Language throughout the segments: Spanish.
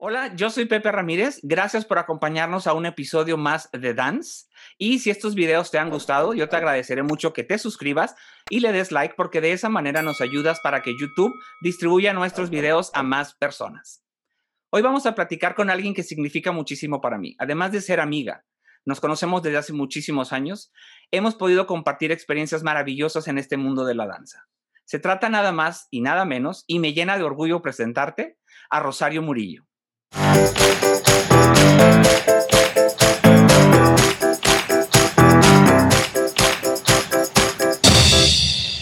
Hola, yo soy Pepe Ramírez. Gracias por acompañarnos a un episodio más de Dance. Y si estos videos te han gustado, yo te agradeceré mucho que te suscribas y le des like porque de esa manera nos ayudas para que YouTube distribuya nuestros videos a más personas. Hoy vamos a platicar con alguien que significa muchísimo para mí, además de ser amiga. Nos conocemos desde hace muchísimos años. Hemos podido compartir experiencias maravillosas en este mundo de la danza. Se trata nada más y nada menos, y me llena de orgullo presentarte a Rosario Murillo.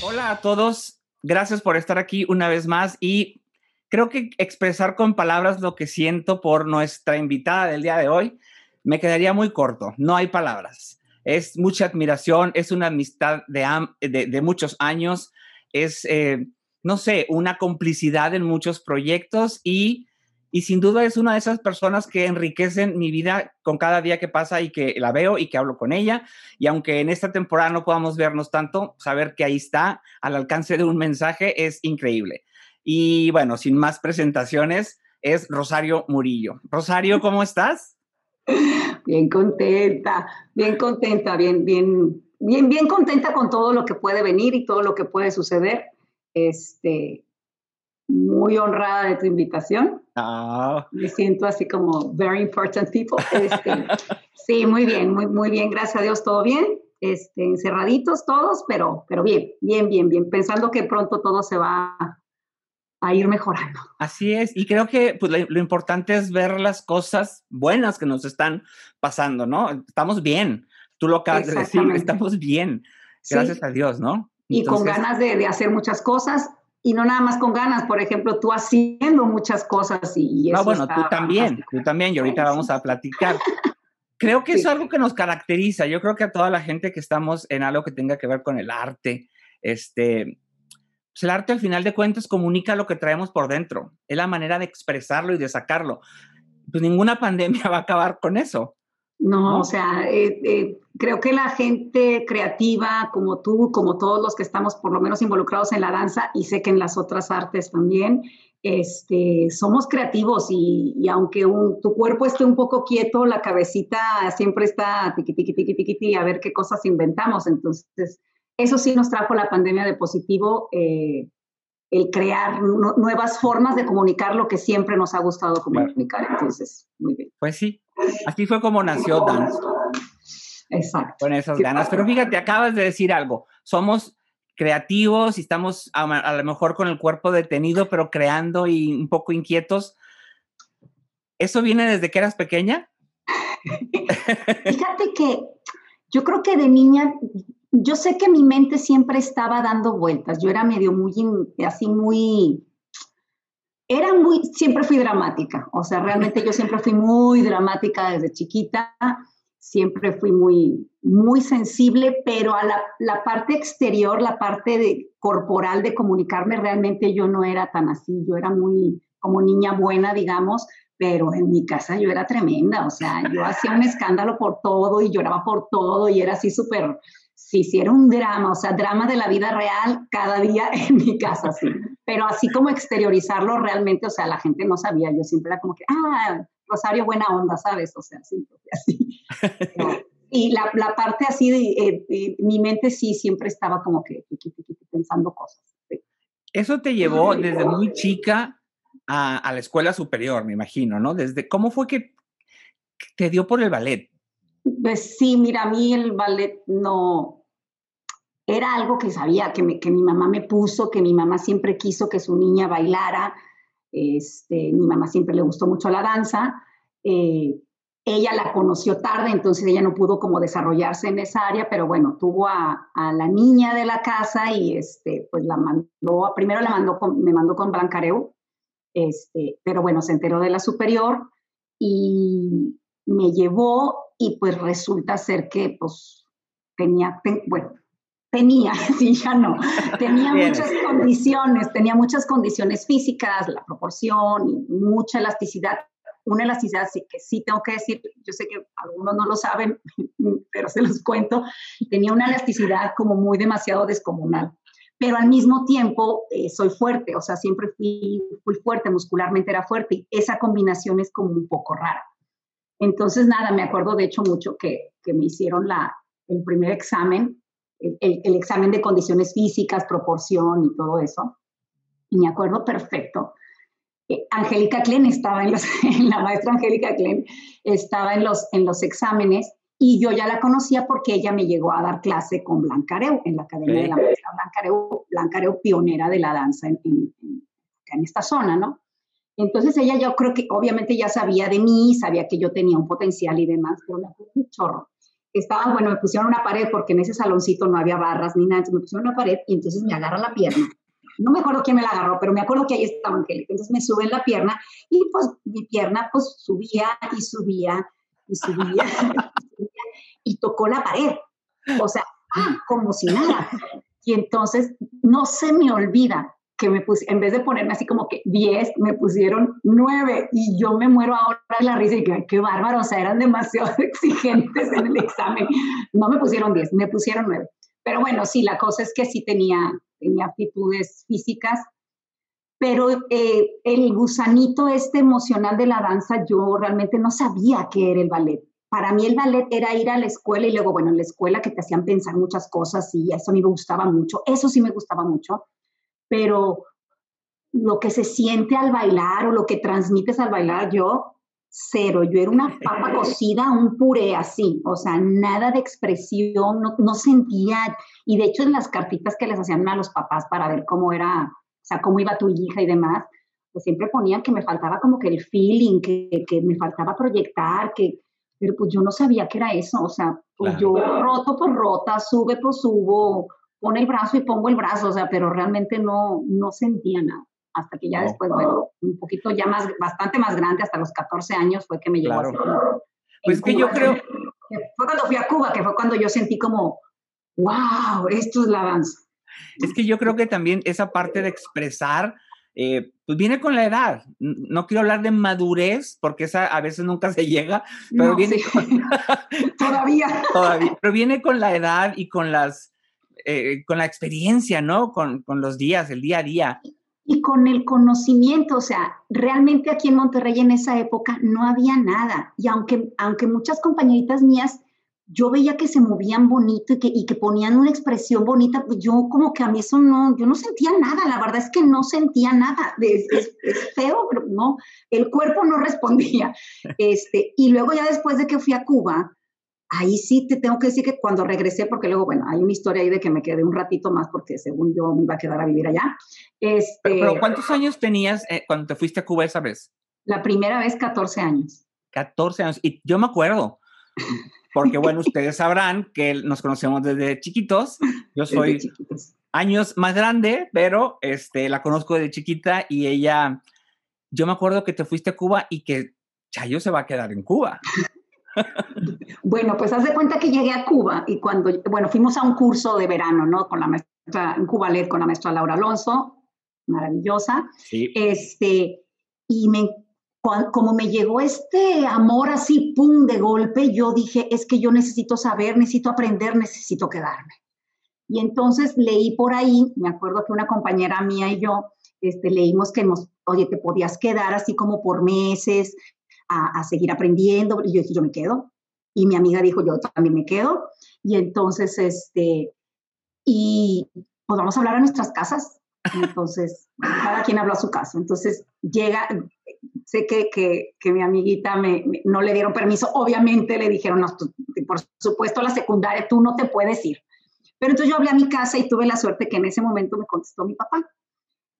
Hola a todos, gracias por estar aquí una vez más y creo que expresar con palabras lo que siento por nuestra invitada del día de hoy me quedaría muy corto, no hay palabras. Es mucha admiración, es una amistad de, muchos años, es, eh, no sé, una complicidad en muchos proyectos y y sin duda es una de esas personas que enriquecen mi vida con cada día que pasa y que la veo y que hablo con ella. Y aunque en esta temporada no podamos vernos tanto, saber que ahí está al alcance de un mensaje es increíble. Y bueno, sin más presentaciones, es Rosario Murillo. Rosario, ¿cómo estás? Bien contenta, bien contenta, bien, bien, bien, bien contenta con todo lo que puede venir y todo lo que puede suceder. Este, muy honrada de tu invitación. Ah. Me siento así como very important people. Este, sí, muy bien, muy, muy bien, gracias a Dios, todo bien. Este, encerraditos todos, pero, pero bien, bien, bien, bien, pensando que pronto todo se va a ir mejorando. Así es, y creo que pues, lo, importante es ver las cosas buenas que nos están pasando, ¿no? Estamos bien, tú lo acabas de decir, estamos bien, gracias a Dios, ¿no? y con ganas de, de, hacer muchas cosas y no nada más con ganas, por ejemplo, tú haciendo muchas cosas y, eso. No, bueno, tú también, tú también, y ahorita vamos a platicar. Creo que es algo que nos caracteriza. Yo creo que a toda la gente que estamos en algo que tenga que ver con el arte, este, pues el arte al final de cuentas comunica lo que traemos por dentro. Es la manera de expresarlo y de sacarlo. Pues ninguna pandemia va a acabar con eso. No, o sea, eh, eh, creo que la gente creativa como tú, como todos los que estamos por lo menos involucrados en la danza y sé que en las otras artes también, este, somos creativos y, aunque tu cuerpo esté un poco quieto, la cabecita siempre está tiqui, tiqui, tiqui, tiqui, a ver qué cosas inventamos. Entonces, eso sí nos trajo la pandemia de positivo, eh, el crear nuevas formas de comunicar lo que siempre nos ha gustado comunicar. Entonces, muy bien. Pues sí, así fue como nació Dance. Exacto. Con esas ganas. Pero fíjate, acabas de decir algo. Somos creativos y estamos a, lo mejor con el cuerpo detenido, pero creando y un poco inquietos. ¿Eso viene desde que eras pequeña? Fíjate que yo creo que de niña, yo sé que mi mente siempre estaba dando vueltas. Yo era medio muy, así muy, era muy, siempre fui dramática. O sea, realmente yo siempre fui muy dramática desde chiquita siempre fui muy, muy sensible, pero a la, parte exterior, la parte de, corporal de comunicarme, realmente yo no era tan así, yo era muy como niña buena, digamos, pero en mi casa yo era tremenda, o sea, yo hacía un escándalo por todo y lloraba por todo y era así súper, sí, sí, era un drama, o sea, drama de la vida real cada día en mi casa, sí, pero así como exteriorizarlo realmente, o sea, la gente no sabía, yo siempre era como que, ah, Rosario buena onda, ¿sabes? O sea, siempre así. y la, la, parte así, de, eh, mi mente sí siempre estaba como que pensando cosas. Eso te llevó desde muy chica a, a, la escuela superior, me imagino, ¿no? Desde, ¿Cómo fue que te dio por el ballet? Pues sí, mira, a mí el ballet no, era algo que sabía, que, me, que mi mamá me puso, que mi mamá siempre quiso que su niña bailara, este, mi mamá siempre le gustó mucho la danza. Eh, ella la conoció tarde, entonces ella no pudo como desarrollarse en esa área, pero bueno, tuvo a, la niña de la casa y este, pues la mandó, primero la mandó me mandó con Blancareu, este, pero bueno, se enteró de la superior y me llevó y pues resulta ser que pues tenía, bueno, tenía, sí, ya no, tenía muchas condiciones, tenía muchas condiciones físicas, la proporción y mucha elasticidad. Una elasticidad sí, que sí tengo que decir, yo sé que algunos no lo saben, pero se los cuento, tenía una elasticidad como muy demasiado descomunal. pero al mismo tiempo eh, soy fuerte, o sea, siempre fui, fui fuerte, muscularmente era fuerte, y esa combinación es como un poco rara. Entonces, nada, me acuerdo de hecho mucho que, que me hicieron la, el primer examen, el, el, examen de condiciones físicas, proporción y todo eso, y me acuerdo perfecto. Eh, Angélica Klen estaba en los, la maestra Angélica Klen estaba en los, en los exámenes y yo ya la conocía porque ella me llegó a dar clase con Blanca Areu, en la Academia de la Maestra Blanca Areu, Blanca Areu pionera de la danza en, en, en, esta zona, ¿no? Entonces ella yo creo que obviamente ya sabía de mí, sabía que yo tenía un potencial y demás, pero me fue un chorro. Estaba, bueno, me pusieron una pared porque en ese saloncito no había barras ni nada, entonces me pusieron una pared y entonces me agarra la pierna. No me acuerdo quién me la agarró, pero me acuerdo que ahí estaba Angélica. Entonces me sube en la pierna y pues mi pierna pues subía y subía y subía y tocó la pared. O sea, ah, como si nada. Y entonces no se me olvida que me puse, en vez de ponerme así como que 10, me pusieron 9 y yo me muero ahora de la risa y que qué bárbaro, o sea, eran demasiado exigentes en el examen. No me pusieron 10, me pusieron 9. Pero bueno, sí, la cosa es que sí tenía, tenía aptitudes físicas, pero eh, el gusanito este emocional de la danza, yo realmente no sabía qué era el ballet para mí el ballet era ir a la escuela y luego, bueno, en la escuela que te hacían pensar muchas cosas y eso a mí me gustaba mucho, eso sí me gustaba mucho, pero lo que se siente al bailar o lo que transmites al bailar, yo cero, yo era una papa cocida, un puré así, o sea, nada de expresión, no, no, sentía, y de hecho en las cartitas que les hacían a los papás para ver cómo era, o sea, cómo iba tu hija y demás, pues siempre ponían que me faltaba como que el feeling, que, que me faltaba proyectar, que, pero pues yo no sabía que era eso, o sea, pues yo roto por rota, sube por subo, pone el brazo y pongo el brazo, o sea, pero realmente no, no sentía nada. Hasta que ya después, bueno, un poquito ya más, bastante más grande, hasta los 14 años fue que me llegó claro. así. Pues que yo creo... Fue cuando fui a Cuba, que fue cuando yo sentí como, wow, esto es la danza. Es que yo creo que también esa parte de expresar eh, pues viene con la edad. No quiero hablar de madurez, porque esa a veces nunca se llega, pero no, viene sí. con... todavía. todavía. Pero viene con la edad y con las eh, con la experiencia, ¿no? Con, con, los días, el día a día. Y con el conocimiento, o sea, realmente aquí en Monterrey en esa época no había nada. Y aunque, aunque muchas compañeritas mías yo veía que se movían bonito y que, y que ponían una expresión bonita, pues yo como que a mí eso no, yo no sentía nada, la verdad es que no sentía nada, es, es, feo, no, el cuerpo no respondía. Este, y luego ya después de que fui a Cuba, ahí sí te tengo que decir que cuando regresé, porque luego, bueno, hay una historia ahí de que me quedé un ratito más porque según yo me iba a quedar a vivir allá. Este, pero, pero ¿cuántos años tenías eh, cuando te fuiste a Cuba esa vez? La primera vez, 14 años. 14 años, y yo me acuerdo porque bueno, ustedes sabrán que nos conocemos desde chiquitos. Yo soy años más grande, pero este, la conozco desde chiquita y ella, yo me acuerdo que te fuiste a Cuba y que Chayo se va a quedar en Cuba. Bueno, pues haz de cuenta que llegué a Cuba y cuando, bueno, fuimos a un curso de verano, ¿no? Con la maestra, en Cuba LED, con la maestra Laura Alonso, maravillosa. Sí. Este, y me como me llegó este amor así, pum, de golpe, yo dije, es que yo necesito saber, necesito aprender, necesito quedarme. Y entonces leí por ahí, me acuerdo que una compañera mía y yo este, leímos que nos, oye, te podías quedar así como por meses a, seguir aprendiendo. Y yo dije, yo me quedo. Y mi amiga dijo, yo también me quedo. Y entonces, este, y pues vamos a hablar a nuestras casas. Entonces, cada quien habló a su casa. Entonces, llega, sé que, que, que mi amiguita me, no le dieron permiso, obviamente le dijeron, no, por supuesto la secundaria, tú no te puedes ir. Pero entonces yo hablé a mi casa y tuve la suerte que en ese momento me contestó mi papá.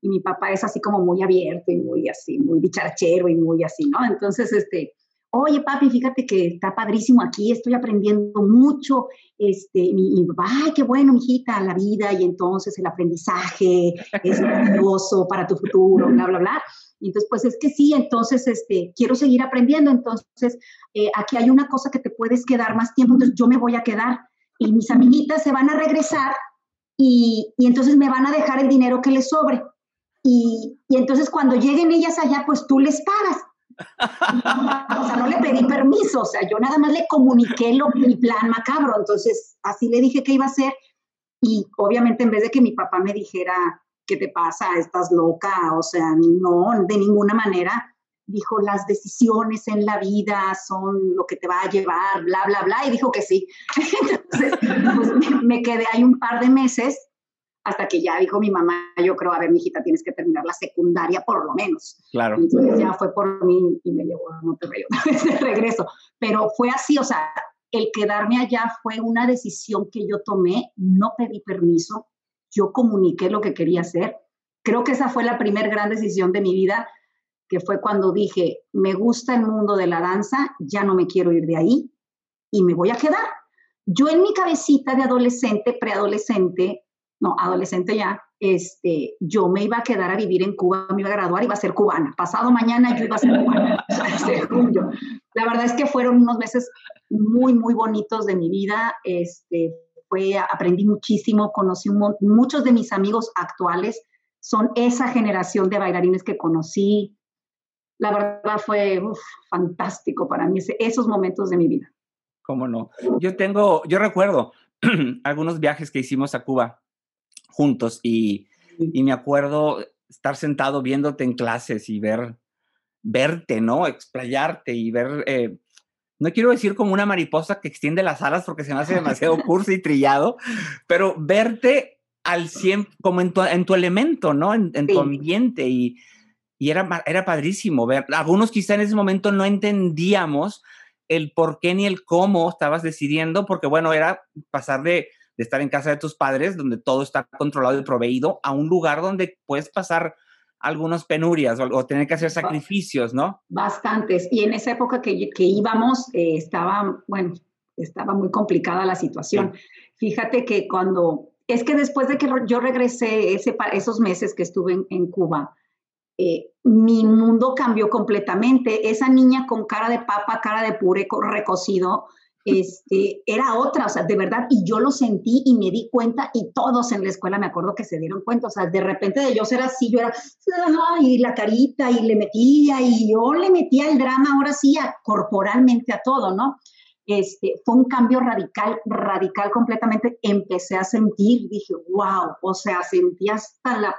Y mi papá es así como muy abierto y muy así, muy dicharachero y muy así, ¿no? Entonces, este, oye papi, fíjate que está padrísimo aquí, estoy aprendiendo mucho, este, y, y ay, qué bueno, mijita, la vida y entonces el aprendizaje es maravilloso para tu futuro, bla, bla, bla. Y entonces, pues es que sí, entonces, este, quiero seguir aprendiendo, entonces, eh, aquí hay una cosa que te puedes quedar más tiempo, entonces yo me voy a quedar y mis amiguitas se van a regresar y, y entonces me van a dejar el dinero que les sobre. Y, y entonces cuando lleguen ellas allá, pues tú les pagas. o sea, no le pedí permiso, o sea, yo nada más le comuniqué lo, mi plan macabro, entonces así le dije que iba a hacer Y obviamente en vez de que mi papá me dijera, ¿qué te pasa? ¿Estás loca? O sea, no, de ninguna manera. Dijo, las decisiones en la vida son lo que te va a llevar, bla, bla, bla. Y dijo que sí. Entonces, pues me, quedé ahí un par de meses hasta que ya dijo mi mamá, yo creo, a ver, mi hijita, tienes que terminar la secundaria por lo menos. Claro. Entonces ya fue por mí y me llevó a Monterrey de regreso. Pero fue así, o sea, el quedarme allá fue una decisión que yo tomé, no pedí permiso, yo comuniqué lo que quería hacer. Creo que esa fue la primera gran decisión de mi vida, que fue cuando dije, me gusta el mundo de la danza, ya no me quiero ir de ahí y me voy a quedar. Yo en mi cabecita de adolescente, preadolescente, no, adolescente ya, este, yo me iba a quedar a vivir en Cuba, me iba a graduar, iba a ser cubana. Pasado mañana yo iba a ser cubana. La verdad es que fueron unos meses muy, muy bonitos de mi vida. Este, fue, aprendí muchísimo, conocí muchos de mis amigos actuales, son esa generación de bailarines que conocí. La verdad fue fantástico para mí esos momentos de mi vida. ¿Cómo no? Yo tengo, yo recuerdo algunos viajes que hicimos a Cuba juntos y, y me acuerdo estar sentado viéndote en clases y ver, verte, ¿no? Explayarte y ver eh, no quiero decir como una mariposa que extiende las alas porque se me hace demasiado curso y trillado, pero verte al 100 como en tu, en tu elemento, ¿no? En, tu ambiente y, y, era, era padrísimo ver. Algunos quizá en ese momento no entendíamos el por qué ni el cómo estabas decidiendo, porque bueno, era pasar de, de estar en casa de tus padres, donde todo está controlado y proveído, a un lugar donde puedes pasar algunas penurias o, tener que hacer sacrificios, ¿no? Bastantes. Y en esa época que, que íbamos, eh, estaba, bueno, estaba muy complicada la situación. Fíjate que cuando, es que después de que yo regresé ese, esos meses que estuve en, Cuba, eh, mi mundo cambió completamente. Esa niña con cara de papa, cara de puré recocido, este, era otra, o sea, de verdad, y yo lo sentí y me di cuenta, y todos en la escuela me acuerdo que se dieron cuenta, o sea, de repente de yo ser así, yo era, y la carita, y le metía, y yo le metía el drama, ahora sí, corporalmente a todo, ¿no? Este, fue un cambio radical, radical completamente. Empecé a sentir, dije, wow, o sea, sentía hasta la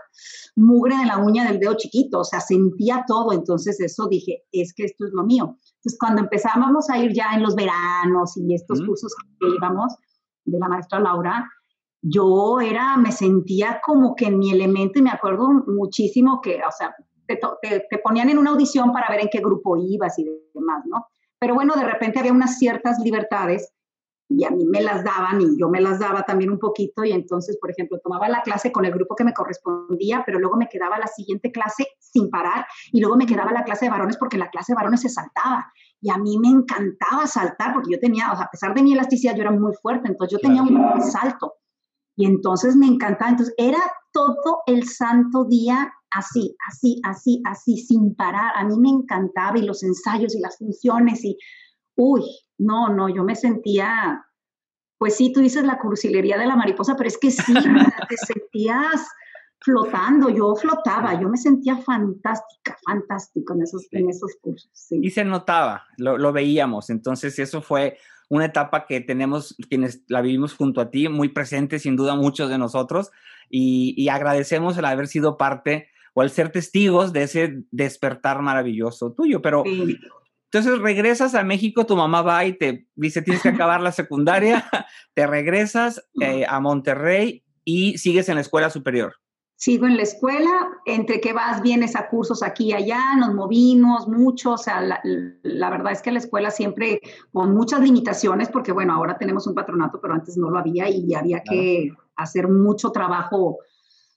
mugre de la uña del dedo chiquito, o sea, sentía todo. Entonces, eso dije, es que esto es lo mío. Entonces, cuando empezábamos a ir ya en los veranos y estos cursos que íbamos de la maestra Laura, yo era, me sentía como que en mi elemento y me acuerdo muchísimo que, o sea, te, te ponían en una audición para ver en qué grupo ibas y demás, ¿no? Pero bueno, de repente había unas ciertas libertades y a mí me las daban y yo me las daba también un poquito y entonces, por ejemplo, tomaba la clase con el grupo que me correspondía, pero luego me quedaba la siguiente clase sin parar y luego me quedaba la clase de varones porque la clase de varones se saltaba y a mí me encantaba saltar porque yo tenía, o sea, a pesar de mi elasticidad, yo era muy fuerte, entonces yo tenía un salto y entonces me encantaba, entonces era todo el santo día así, así, así, así, sin parar. A mí me encantaba y los ensayos y las funciones y, uy, no, no, yo me sentía, pues sí, tú dices la cursilería de la mariposa, pero es que sí, te sentías flotando, yo flotaba, yo me sentía fantástica, fantástica en esos, en esos cursos. Y se notaba, lo, lo, veíamos, entonces eso fue una etapa que tenemos, quienes la vivimos junto a ti, muy presente, sin duda muchos de nosotros, y, y agradecemos el haber sido parte o al ser testigos de ese despertar maravilloso tuyo. Pero entonces regresas a México, tu mamá va y te dice, tienes que acabar la secundaria, te regresas eh, a Monterrey y sigues en la escuela superior. Sigo en la escuela, entre que vas, vienes a cursos aquí y allá, nos movimos mucho, o sea, la, la, verdad es que la escuela siempre con muchas limitaciones, porque bueno, ahora tenemos un patronato, pero antes no lo había y había que hacer mucho trabajo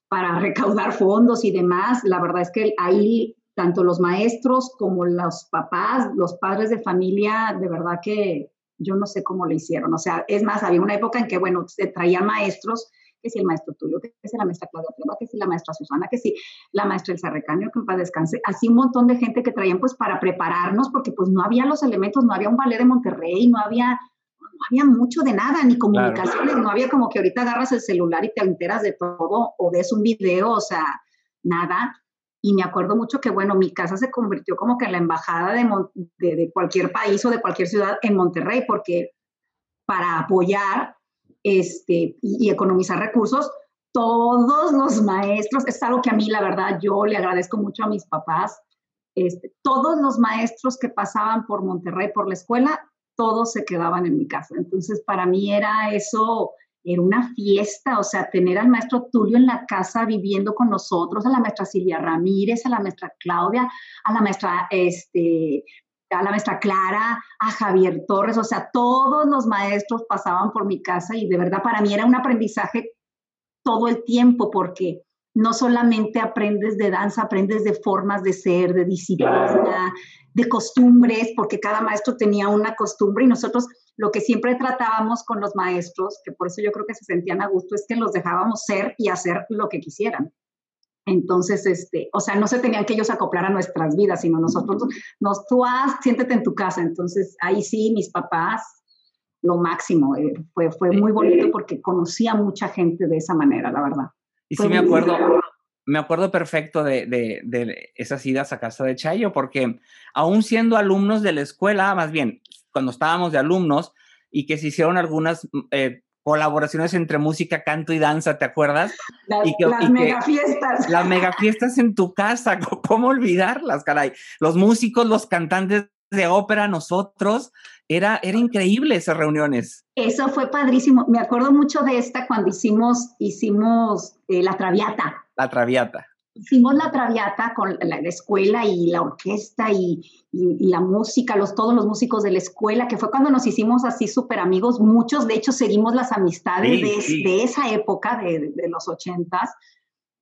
para recaudar fondos y demás. La verdad es que ahí tanto los maestros como los papás, los padres de familia, de verdad que yo no sé cómo lo hicieron. O sea, es más, había una época en que, bueno, se traían maestros, que si el maestro tuyo, que si la maestra Claudia Treva, que si la maestra Susana, que si la maestra Elsa Recaño, que en paz descanse, así un montón de gente que traían pues para prepararnos, porque pues no había los elementos, no había un ballet de Monterrey, no había había mucho de nada, ni comunicaciones, no había como que ahorita agarras el celular y te enteras de todo o ves un video, o sea, nada. Y me acuerdo mucho que, bueno, mi casa se convirtió como que en la embajada de, de, cualquier país o de cualquier ciudad en Monterrey, porque para apoyar este, y, economizar recursos, todos los maestros, es algo que a mí la verdad yo le agradezco mucho a mis papás, este, todos los maestros que pasaban por Monterrey, por la escuela, todos se quedaban en mi casa. Entonces, para mí era eso, era una fiesta, o sea, tener al maestro Tulio en la casa viviendo con nosotros, a la maestra Silvia Ramírez, a la maestra Claudia, a la maestra, este, a la maestra Clara, a Javier Torres, o sea, todos los maestros pasaban por mi casa y de verdad para mí era un aprendizaje todo el tiempo porque no solamente aprendes de danza, aprendes de formas de ser, de disciplina, de costumbres, porque cada maestro tenía una costumbre y nosotros lo que siempre tratábamos con los maestros, que por eso yo creo que se sentían a gusto, es que los dejábamos ser y hacer lo que quisieran. Entonces, este, o sea, no se tenían que ellos acoplar a nuestras vidas, sino nosotros, nos, tú haz, siéntete en tu casa. Entonces, ahí sí, mis papás, lo máximo. Eh, fue, fue muy bonito porque conocía mucha gente de esa manera, la verdad. Y sí me acuerdo, me acuerdo perfecto de, de, de, esas idas a casa de Chayo, porque aún siendo alumnos de la escuela, más bien, cuando estábamos de alumnos y que se hicieron algunas mm, eh, colaboraciones entre música, canto y danza, ¿te acuerdas? Las, y que, las megafiestas. Las megafiestas en tu casa, ¿cómo olvidarlas, caray? Los músicos, los cantantes de ópera, nosotros, era, era increíble esas reuniones. Eso fue padrísimo. Me acuerdo mucho de esta cuando hicimos, hicimos eh, la Traviata. La Traviata hicimos la traviata con la, escuela y la orquesta y, la música, los, todos los músicos de la escuela, que fue cuando nos hicimos así súper amigos. Muchos, de hecho, seguimos las amistades de, esa época, de, los ochentas.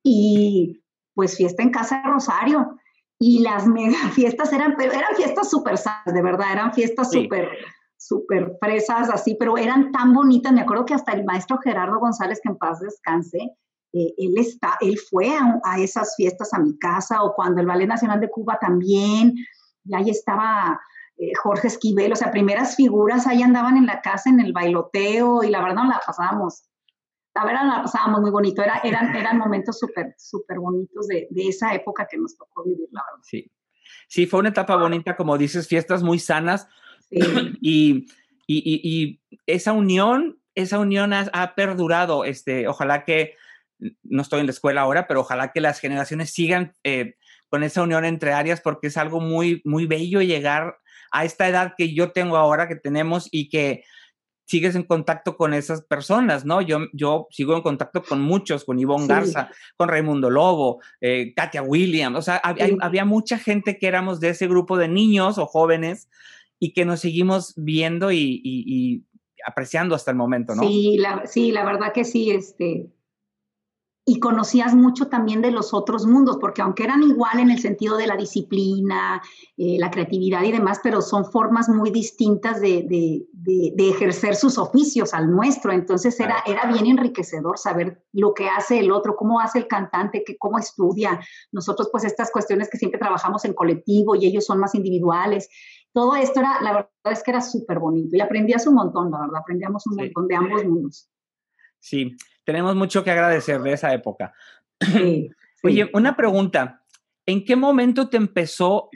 Y pues fiesta en Casa de Rosario. Y las mega fiestas eran, pero eran fiestas súper de verdad, eran fiestas súper súper fresas así, pero eran tan bonitas. Me acuerdo que hasta el maestro Gerardo González, que en paz descanse, eh, él, está, él fue a, esas fiestas a mi casa o cuando el Ballet Nacional de Cuba también, y ahí estaba eh, Jorge Esquivel, o sea, primeras figuras ahí andaban en la casa en el bailoteo y la verdad no la pasábamos. La verdad la pasábamos muy bonito, Era, eran, eran momentos súper, súper bonitos de, de, esa época que nos tocó vivir, la verdad. Sí. Sí, fue una etapa bonita, como dices, fiestas muy sanas y, y, y, esa unión, esa unión ha, ha, perdurado. Este, ojalá que no estoy en la escuela ahora, pero ojalá que las generaciones sigan eh, con esa unión entre áreas porque es algo muy, muy bello llegar a esta edad que yo tengo ahora, que tenemos y que sigues en contacto con esas personas, ¿no? Yo, yo sigo en contacto con muchos, con Ivonne Garza, con Raimundo Lobo, eh, Katia Williams, o sea, había, mucha gente que éramos de ese grupo de niños o jóvenes y que nos seguimos viendo y, apreciando hasta el momento, ¿no? Sí, la, sí, la verdad que sí, este, y conocías mucho también de los otros mundos, porque aunque eran igual en el sentido de la disciplina, eh, la creatividad y demás, pero son formas muy distintas de, de, ejercer sus oficios al nuestro. Entonces era, era bien enriquecedor saber lo que hace el otro, cómo hace el cantante, que, cómo estudia. Nosotros pues estas cuestiones que siempre trabajamos en colectivo y ellos son más individuales. Todo esto era, la verdad es que era súper bonito y aprendías un montón, la verdad, aprendíamos un montón de ambos mundos. Sí, tenemos mucho que agradecer de esa época. Oye, una pregunta. ¿En qué momento te empezó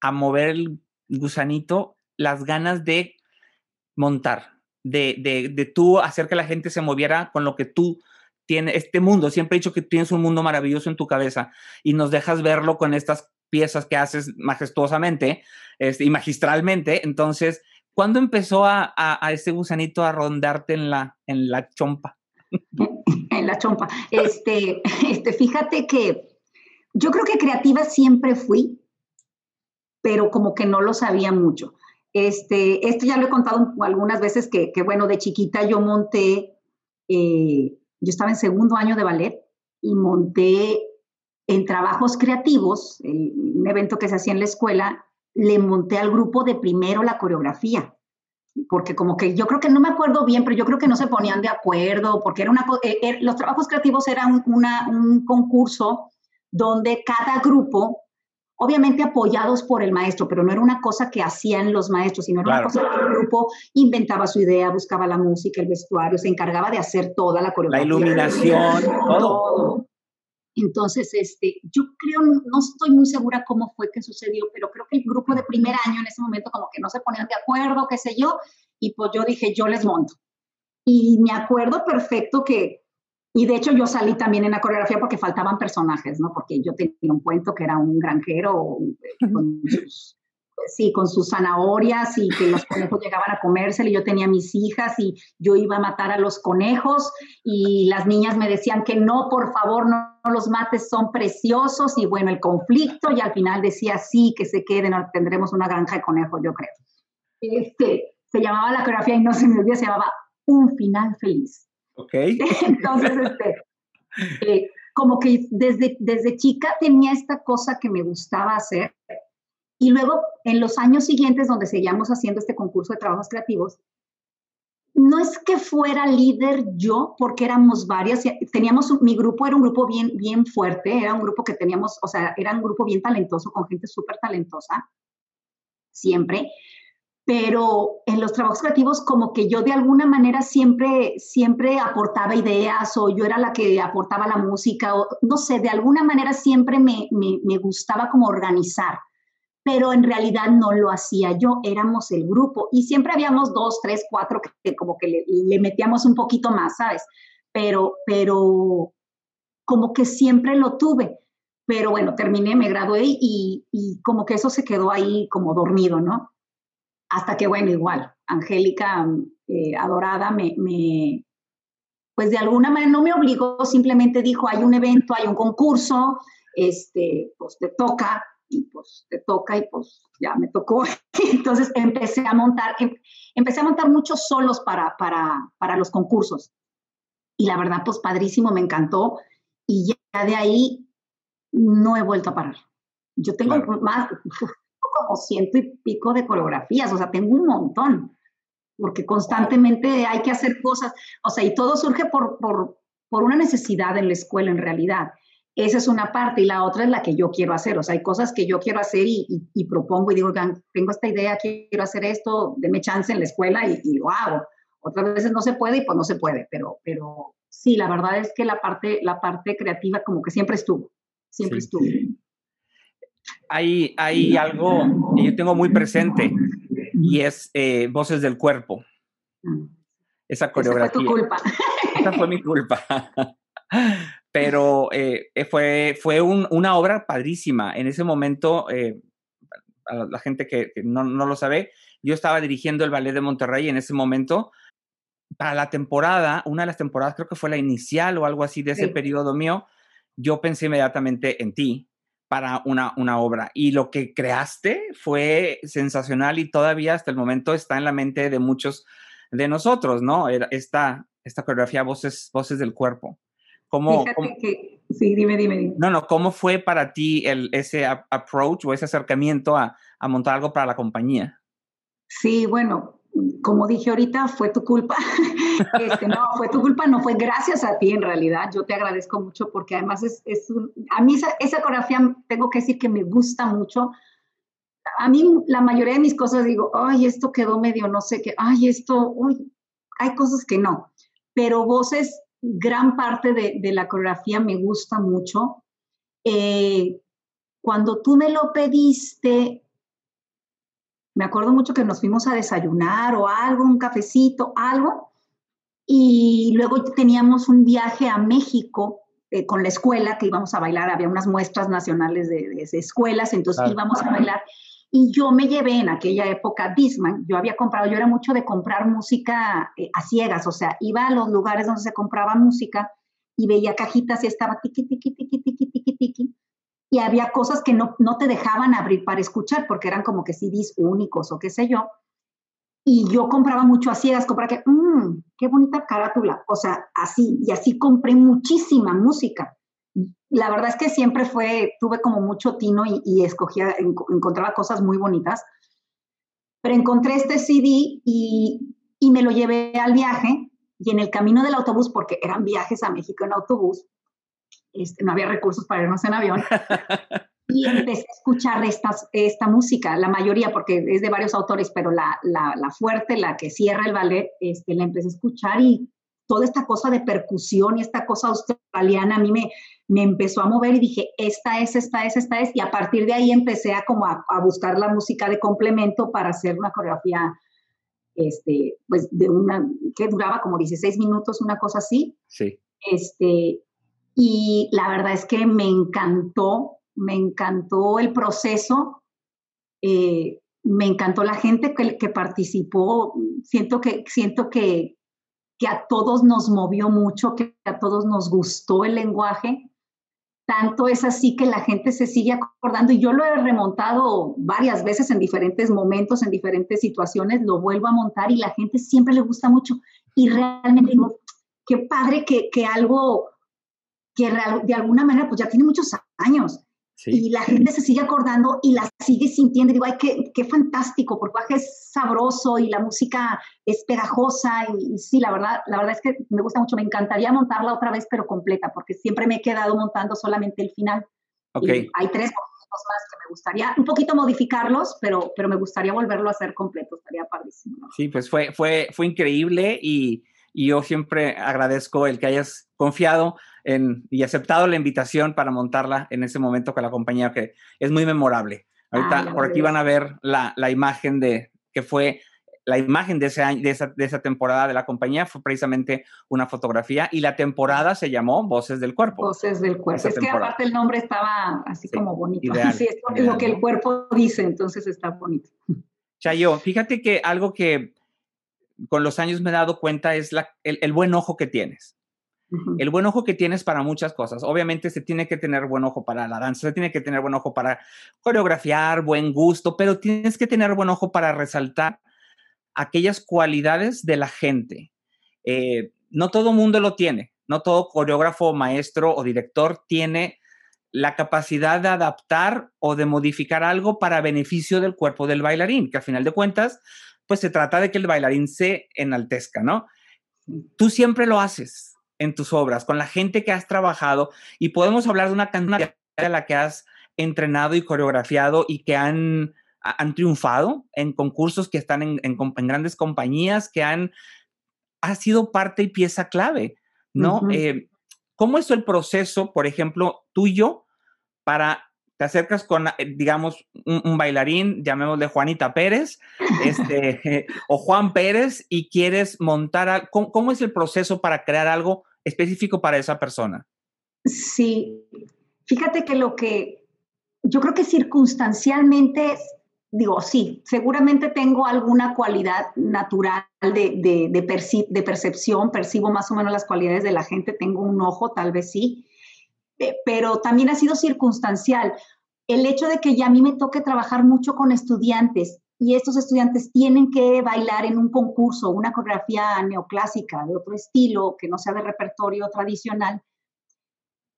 a mover el gusanito las ganas de montar? De, de, de tú hacer que la gente se moviera con lo que tú tienes, este mundo. Siempre he dicho que tienes un mundo maravilloso en tu cabeza y nos dejas verlo con estas piezas que haces majestuosamente este, y magistralmente. Entonces, ¿Cuándo empezó a, a, ese gusanito a rondarte en la, en la chompa? en la chompa. Este, este, fíjate que yo creo que creativa siempre fui, pero como que no lo sabía mucho. Este, esto ya lo he contado algunas veces que, que bueno, de chiquita yo monté, eh, yo estaba en segundo año de ballet y monté en trabajos creativos, un evento que se hacía en la escuela, le monté al grupo de primero la coreografía, porque como que yo creo que no me acuerdo bien, pero yo creo que no se ponían de acuerdo, porque era una, eh, eh, los trabajos creativos eran un concurso donde cada grupo, obviamente apoyados por el maestro, pero no era una cosa que hacían los maestros, sino era una cosa que el grupo inventaba su idea, buscaba la música, el vestuario, se encargaba de hacer toda la coreografía. La iluminación, todo. Entonces, este, yo creo, no estoy muy segura cómo fue que sucedió, pero creo que el grupo de primer año en ese momento como que no se ponían de acuerdo, qué sé yo, y pues yo dije, yo les monto. Y me acuerdo perfecto que, y de hecho yo salí también en la coreografía porque faltaban personajes, ¿no? Porque yo tenía un cuento que era un granjero con sus sí, con sus zanahorias y que los conejos llegaban a comérselo y yo tenía mis hijas y yo iba a matar a los conejos y las niñas me decían que no, por favor, no, los mates, son preciosos y bueno, el conflicto y al final decía sí, que se queden, tendremos una granja de conejos, yo creo. Este, se llamaba la coreografía y no se me olvida, se llamaba Un Final Feliz. Ok. Entonces, este, eh, como que desde, desde chica tenía esta cosa que me gustaba hacer y luego, en los años siguientes, donde seguíamos haciendo este concurso de trabajos creativos, no es que fuera líder yo, porque éramos varias, teníamos, mi grupo era un grupo bien, bien fuerte, era un grupo que teníamos, o sea, era un grupo bien talentoso, con gente súper talentosa, siempre, pero en los trabajos creativos como que yo de alguna manera siempre, siempre aportaba ideas o yo era la que aportaba la música, o no sé, de alguna manera siempre me, me, me gustaba como organizar pero en realidad no lo hacía yo, éramos el grupo y siempre habíamos dos, tres, cuatro que, como que le, metíamos un poquito más, ¿sabes? Pero, pero como que siempre lo tuve. Pero bueno, terminé, me gradué y, y como que eso se quedó ahí como dormido, ¿no? Hasta que, bueno, igual, Angélica, eh, adorada, me, me, pues de alguna manera no me obligó, simplemente dijo, hay un evento, hay un concurso, este, pues te toca, y pues te toca y pues ya me tocó. Entonces empecé a montar, em, empecé a montar muchos solos para, para, para los concursos. Y la verdad, pues padrísimo, me encantó. Y ya de ahí no he vuelto a parar. Yo tengo más, como ciento y pico de coreografías, o sea, tengo un montón, porque constantemente hay que hacer cosas, o sea, y todo surge por, por, por una necesidad en la escuela en realidad. Esa es una parte y la otra es la que yo quiero hacer. O sea, hay cosas que yo quiero hacer y, propongo y digo, tengo esta idea, quiero hacer esto, deme chance en la escuela y, lo hago. Otras veces no se puede y pues no se puede, pero, pero sí, la verdad es que la parte, la parte creativa como que siempre estuvo, siempre estuvo. Hay, hay algo que yo tengo muy presente y es eh, Voces del Cuerpo. Mm. Esa coreografía. Esa fue tu culpa. Esa fue mi culpa. pero eh, eh, fue, fue una obra padrísima. En ese momento, eh, a la gente que, no, lo sabe, yo estaba dirigiendo el Ballet de Monterrey en ese momento. Para la temporada, una de las temporadas, creo que fue la inicial o algo así de ese periodo mío, yo pensé inmediatamente en ti para una, una obra. Y lo que creaste fue sensacional y todavía hasta el momento está en la mente de muchos de nosotros, ¿no? Esta, esta coreografía, voces, voces del cuerpo. ¿Cómo, sí, dime, dime, No, no, ¿cómo fue para ti el, ese approach o ese acercamiento a, a montar algo para la compañía? Sí, bueno, como dije ahorita, fue tu culpa. Este, no, fue tu culpa, no fue gracias a ti en realidad. Yo te agradezco mucho porque además es, es a mí esa, esa, coreografía tengo que decir que me gusta mucho. A mí la mayoría de mis cosas digo, ay, esto quedó medio no sé qué, ay, esto, uy, hay cosas que no. Pero voces gran parte de, la coreografía me gusta mucho. Eh, cuando tú me lo pediste, me acuerdo mucho que nos fuimos a desayunar o algo, un cafecito, algo, y luego teníamos un viaje a México eh, con la escuela que íbamos a bailar, había unas muestras nacionales de, escuelas, entonces íbamos a bailar. Y yo me llevé en aquella época Disman, yo había comprado, yo era mucho de comprar música eh, a ciegas, o sea, iba a los lugares donde se compraba música y veía cajitas y estaba tiqui, tiqui, tiqui, tiqui, tiqui, tiqui. Y había cosas que no, no te dejaban abrir para escuchar porque eran como que CDs únicos o qué sé yo. Y yo compraba mucho a ciegas, compraba que, mmm, qué bonita carátula, o sea, así, y así compré muchísima música la verdad es que siempre fue, tuve como mucho tino y, escogía, encontraba cosas muy bonitas. Pero encontré este CD y, me lo llevé al viaje y en el camino del autobús, porque eran viajes a México en autobús, este, no había recursos para irnos en avión, y empecé a escuchar esta música, la mayoría, porque es de varios autores, pero la, fuerte, la que cierra el ballet, este, la empecé a escuchar y toda esta cosa de percusión y esta cosa australiana a mí me, me empezó a mover y dije, esta es, esta es, esta es, y a partir de ahí empecé a como a, buscar la música de complemento para hacer una coreografía este, pues de una, que duraba como 16 minutos, una cosa así. Sí. Este, y la verdad es que me encantó, me encantó el proceso, eh, me encantó la gente que, que, participó, siento que, siento que, que a todos nos movió mucho, que a todos nos gustó el lenguaje tanto es así que la gente se sigue acordando y yo lo he remontado varias veces en diferentes momentos, en diferentes situaciones, lo vuelvo a montar y la gente siempre le gusta mucho. Y realmente digo, qué padre que, que algo que de alguna manera pues ya tiene muchos años y la gente se sigue acordando y la sigue sintiendo. Digo, ay, qué, qué fantástico, porque es sabroso y la música es pegajosa. Y, sí, la verdad, la verdad es que me gusta mucho. Me encantaría montarla otra vez, pero completa, porque siempre me he quedado montando solamente el final. Okay. hay tres más que me gustaría un poquito modificarlos, pero, pero me gustaría volverlo a hacer completo. Estaría padrísimo. Sí, pues fue, fue, fue increíble y y yo siempre agradezco el que hayas confiado en, y aceptado la invitación para montarla en ese momento con la compañía, que es muy memorable. Ahorita por aquí van a ver la, la, imagen de que fue la imagen de, ese año, de, esa, de, esa, temporada de la compañía fue precisamente una fotografía y la temporada se llamó Voces del Cuerpo. Voces del Cuerpo. Es que aparte el nombre estaba así como bonito. Así es lo que el cuerpo dice, entonces está bonito. Chayo, fíjate que algo que con los años me he dado cuenta es la, el, buen ojo que tienes. El buen ojo que tienes para muchas cosas. Obviamente se tiene que tener buen ojo para la danza, se tiene que tener buen ojo para coreografiar, buen gusto, pero tienes que tener buen ojo para resaltar aquellas cualidades de la gente. Eh, no todo mundo lo tiene, no todo coreógrafo, maestro o director tiene la capacidad de adaptar o de modificar algo para beneficio del cuerpo del bailarín, que a final de cuentas pues se trata de que el bailarín se enaltezca, ¿no? Tú siempre lo haces en tus obras, con la gente que has trabajado, y podemos hablar de una cantidad de la que has entrenado y coreografiado y que han, han triunfado en concursos que están en, grandes compañías, que han ha sido parte y pieza clave, ¿no? Eh, ¿Cómo es el proceso, por ejemplo, tuyo para te acercas con, eh, digamos, un, bailarín, llamémosle Juanita Pérez, este, o Juan Pérez, y quieres montar, ¿cómo, es el proceso para crear algo específico para esa persona? Sí, fíjate que lo que yo creo que circunstancialmente, digo, sí, seguramente tengo alguna cualidad natural de, de, percepción, percibo más o menos las cualidades de la gente, tengo un ojo, tal vez sí, pero también ha sido circunstancial. El hecho de que ya a mí me toque trabajar mucho con estudiantes y estos estudiantes tienen que bailar en un concurso, una coreografía neoclásica de otro estilo, que no sea de repertorio tradicional,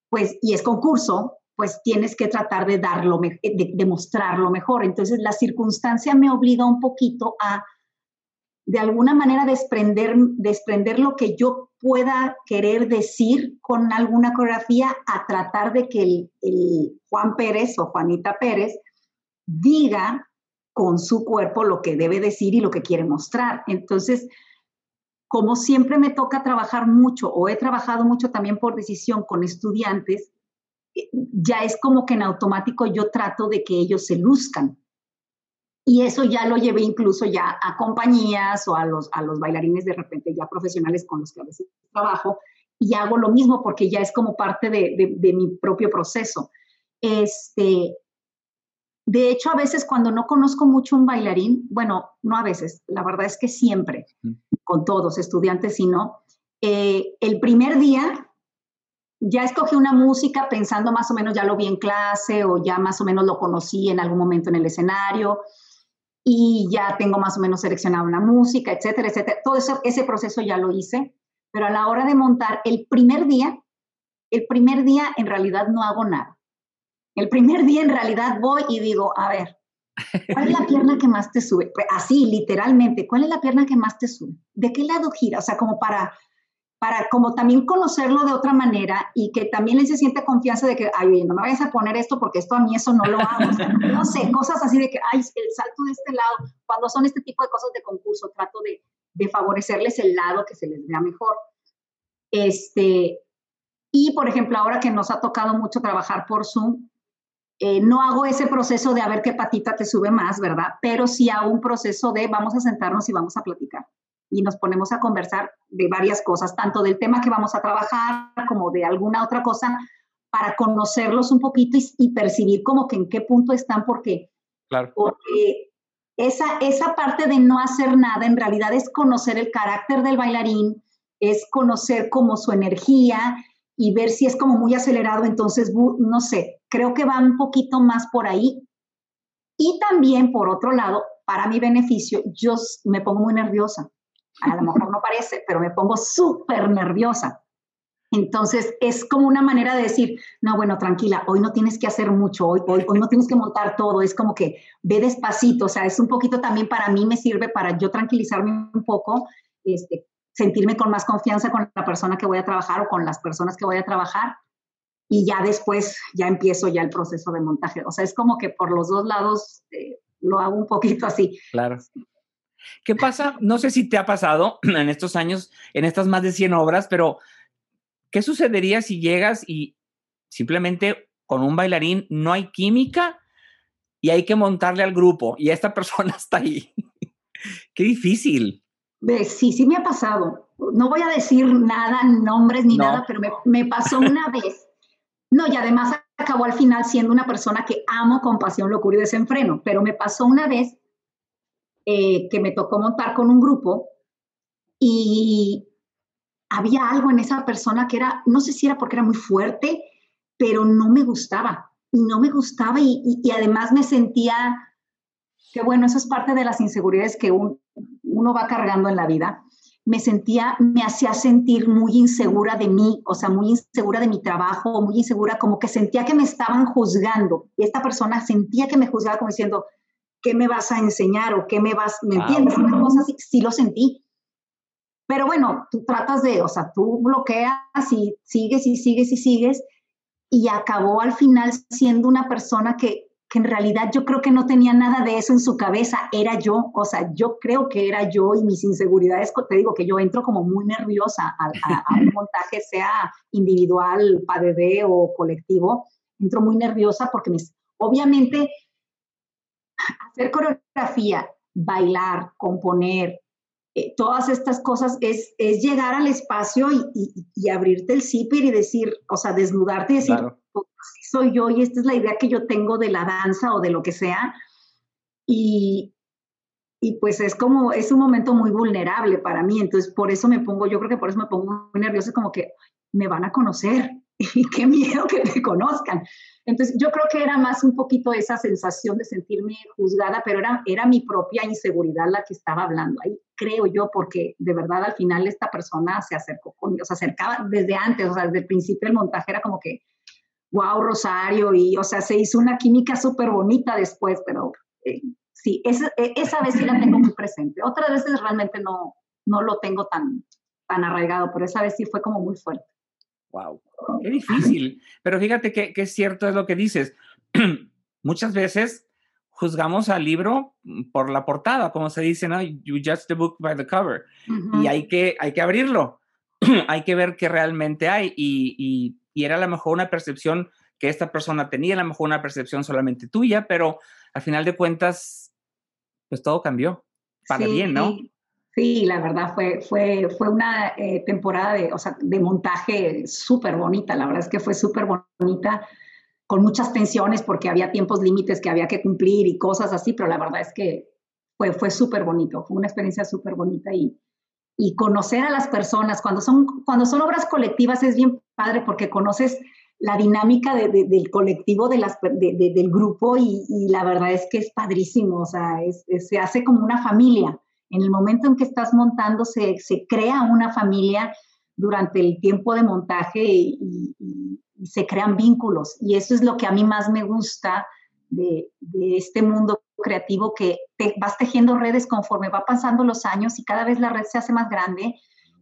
pues, y es concurso, pues tienes que tratar de darlo, de, de mostrarlo mejor. Entonces, la circunstancia me obliga un poquito a, de alguna manera, desprender, desprender lo que yo pueda querer decir con alguna coreografía a tratar de que el, Juan Pérez o Juanita Pérez diga con su cuerpo lo que debe decir y lo que quiere mostrar. Entonces, como siempre me toca trabajar mucho o he trabajado mucho también por decisión con estudiantes, eh, ya es como que en automático yo trato de que ellos se luzcan. Y eso ya lo llevé incluso ya a compañías o a los, a los bailarines de repente ya profesionales con los que a veces trabajo y hago lo mismo porque ya es como parte de, de, mi propio proceso. Este, de hecho, a veces cuando no conozco mucho un bailarín, bueno, no a veces, la verdad es que siempre, con todos, estudiantes y no, eh, el primer día ya escogí una música pensando más o menos ya lo vi en clase o ya más o menos lo conocí en algún momento en el escenario y ya tengo más o menos seleccionada una música, etcétera, etcétera. Todo eso, ese proceso ya lo hice, pero a la hora de montar el primer día, el primer día en realidad no hago nada. El primer día en realidad voy y digo, a ver, ¿cuál es la pierna que más te sube? Pues, así, literalmente, ¿cuál es la pierna que más te sube? ¿De qué lado gira? O sea, como para para como también conocerlo de otra manera y que también él se siente confianza de que, ay, no me vayas a poner esto porque esto a mí eso no lo hago. no sé, cosas así de que, ay, el salto de este lado, cuando son este tipo de cosas de concurso, trato de, de favorecerles el lado que se les vea mejor. Este, y, por ejemplo, ahora que nos ha tocado mucho trabajar por Zoom, eh, no hago ese proceso de a ver qué patita te sube más, ¿verdad? Pero sí hago un proceso de vamos a sentarnos y vamos a platicar. Y nos ponemos a conversar de varias cosas, tanto del tema que vamos a trabajar como de alguna otra cosa, para conocerlos un poquito y, percibir como que en qué punto están, porque, claro. porque esa, esa parte de no hacer nada en realidad es conocer el carácter del bailarín, es conocer como su energía y ver si es como muy acelerado, entonces, no sé, creo que va un poquito más por ahí. Y también, por otro lado, para mi beneficio, yo me pongo muy nerviosa. A lo mejor no parece, pero me pongo súper nerviosa. Entonces es como una manera de decir, no, bueno, tranquila, hoy no tienes que hacer mucho, hoy, hoy, no tienes que montar todo, es como que ve despacito, o sea, es un poquito también para mí me sirve para yo tranquilizarme un poco, este, sentirme con más confianza con la persona que voy a trabajar o con las personas que voy a trabajar y ya después ya empiezo ya el proceso de montaje. O sea, es como que por los dos lados eh, lo hago un poquito así. Claro. ¿Qué pasa? No sé si te ha pasado en estos años, en estas más de 100 obras, pero ¿Qué sucedería si llegas y simplemente con un bailarín no hay química y hay que montarle al grupo y esta persona está ahí? Qué difícil. Sí, sí me ha pasado. No voy a decir nada, nombres ni nada, pero me, pasó una vez. No, y además acabó al final siendo una persona que amo con pasión, locura y desenfreno, pero me pasó una vez eh, que me tocó montar con un grupo y había algo en esa persona que era, no sé si era porque era muy fuerte, pero no me gustaba. Y no me gustaba y, además me sentía que, bueno, eso es parte de las inseguridades que uno va cargando en la vida. Me sentía, me hacía sentir muy insegura de mí, o sea, muy insegura de mi trabajo, muy insegura, como que sentía que me estaban juzgando. Y esta persona sentía que me juzgaba como diciendo, ¿qué me vas a enseñar o qué me vas, ¿me entiendes? Una cosa así, sí lo sentí. Pero bueno, tú tratas de, o sea, tú bloqueas y sigues y sigues y sigues y acabó al final siendo una persona que, que en realidad yo creo que no tenía nada de eso en su cabeza, era yo, o sea, yo creo que era yo y mis inseguridades, te digo que yo entro como muy nerviosa a, un montaje, sea individual, PADD o colectivo, entro muy nerviosa porque me, obviamente hacer coreografía, bailar, componer, eh, todas estas cosas es, es, llegar al espacio y, y, abrirte el zipper y decir, o sea, desnudarte y decir, pues, soy yo y esta es la idea que yo tengo de la danza o de lo que sea. Y, y pues es como, es un momento muy vulnerable para mí, entonces por eso me pongo, yo creo que por eso me pongo muy nerviosa, como que me van a conocer y qué miedo que me conozcan. Entonces, yo creo que era más un poquito esa sensación de sentirme juzgada, pero era, era mi propia inseguridad la que estaba hablando ahí, creo yo, porque de verdad al final esta persona se acercó conmigo, se acercaba desde antes, o sea, desde el principio del montaje era como que, wow, Rosario, y o sea, se hizo una química súper bonita después, pero eh, sí, esa, e, esa vez sí la tengo muy presente. Otras veces realmente no, no lo tengo tan, tan arraigado, pero esa vez sí fue como muy fuerte. Wow, qué difícil. Pero fíjate que, es cierto es lo que dices. Muchas veces juzgamos al libro por la portada, como se dice, ¿no? You judge the book by the cover. Y hay que, hay que abrirlo. hay que ver qué realmente hay. Y, y, era a lo mejor una percepción que esta persona tenía, a lo mejor una percepción solamente tuya, pero al final de cuentas, pues todo cambió para bien, ¿no? Sí, la verdad fue, fue, fue una eh, temporada de, o sea, de montaje súper bonita, la verdad es que fue súper bonita, con muchas tensiones porque había tiempos límites que había que cumplir y cosas así, pero la verdad es que fue, fue súper bonito, fue una experiencia súper bonita y, y conocer a las personas, cuando son, cuando son obras colectivas es bien padre porque conoces la dinámica del colectivo, de las, del grupo y, y, la verdad es que es padrísimo, o sea, se hace como una familia en el momento en que estás montando, se, crea una familia durante el tiempo de montaje y, se crean vínculos. Y eso es lo que a mí más me gusta de, este mundo creativo, que te vas tejiendo redes conforme va pasando los años y cada vez la red se hace más grande.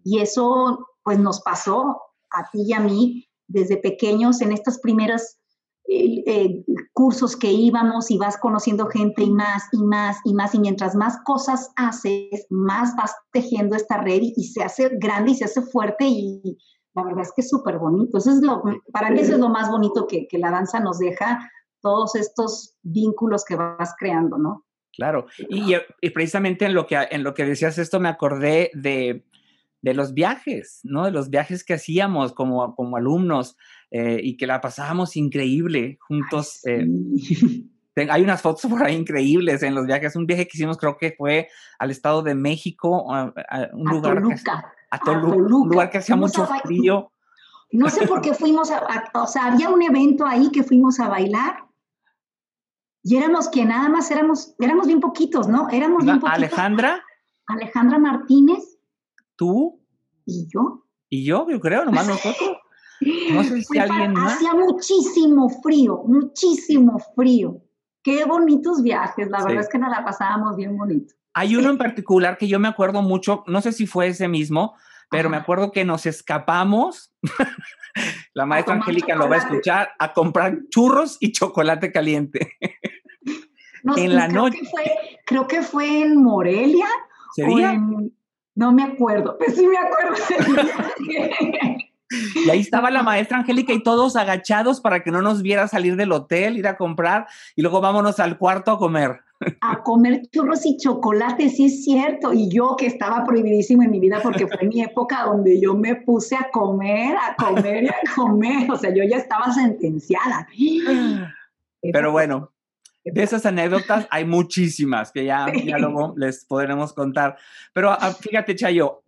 Y eso pues nos pasó a ti y a mí desde pequeños en estas primeras eh, cursos que íbamos y vas conociendo gente y más y más y más y mientras más cosas haces, más vas tejiendo esta red y, se hace grande y se hace fuerte y la verdad es que es súper bonito. Eso es lo, para mí eso es lo más bonito que, la danza nos deja todos estos vínculos que vas creando, ¿no? Claro, y, precisamente en lo, que, en lo que decías esto me acordé de, los viajes, ¿no? De los viajes que hacíamos como, como alumnos eh, y que la pasábamos increíble juntos. Eh, hay unas fotos por ahí increíbles en los viajes. Un viaje que hicimos creo que fue al Estado de México, a, un lugar... Toluca. a, Toluca, Un lugar que hacía mucho frío. No sé por qué fuimos a, o sea, había un evento ahí que fuimos a bailar y éramos que nada más éramos, éramos bien poquitos, ¿no? Éramos bien poquitos. Alejandra. Alejandra Martínez. ¿Tú? ¿Y yo? ¿Y yo? Yo creo, nomás nosotros. No sé si alguien más. Hacía muchísimo frío, muchísimo frío. Qué bonitos viajes, la verdad es que nos la pasábamos bien bonito. Hay uno en particular que yo me acuerdo mucho, no sé si fue ese mismo, pero me acuerdo que nos escapamos, la maestra Angélica lo va a escuchar, a comprar churros y chocolate caliente. en la noche. creo que fue en Morelia. ¿Sería? No me acuerdo, pues sí me acuerdo. Y ahí estaba la maestra Angélica y todos agachados para que no nos viera salir del hotel, ir a comprar y luego vámonos al cuarto a comer. A comer churros y chocolate, sí es cierto. Y yo que estaba prohibidísimo en mi vida porque fue mi época donde yo me puse a comer, a comer y a comer. O sea, yo ya estaba sentenciada. Pero bueno, de esas anécdotas hay muchísimas que ya, ya luego les podremos contar. Pero ah, fíjate, Chayo,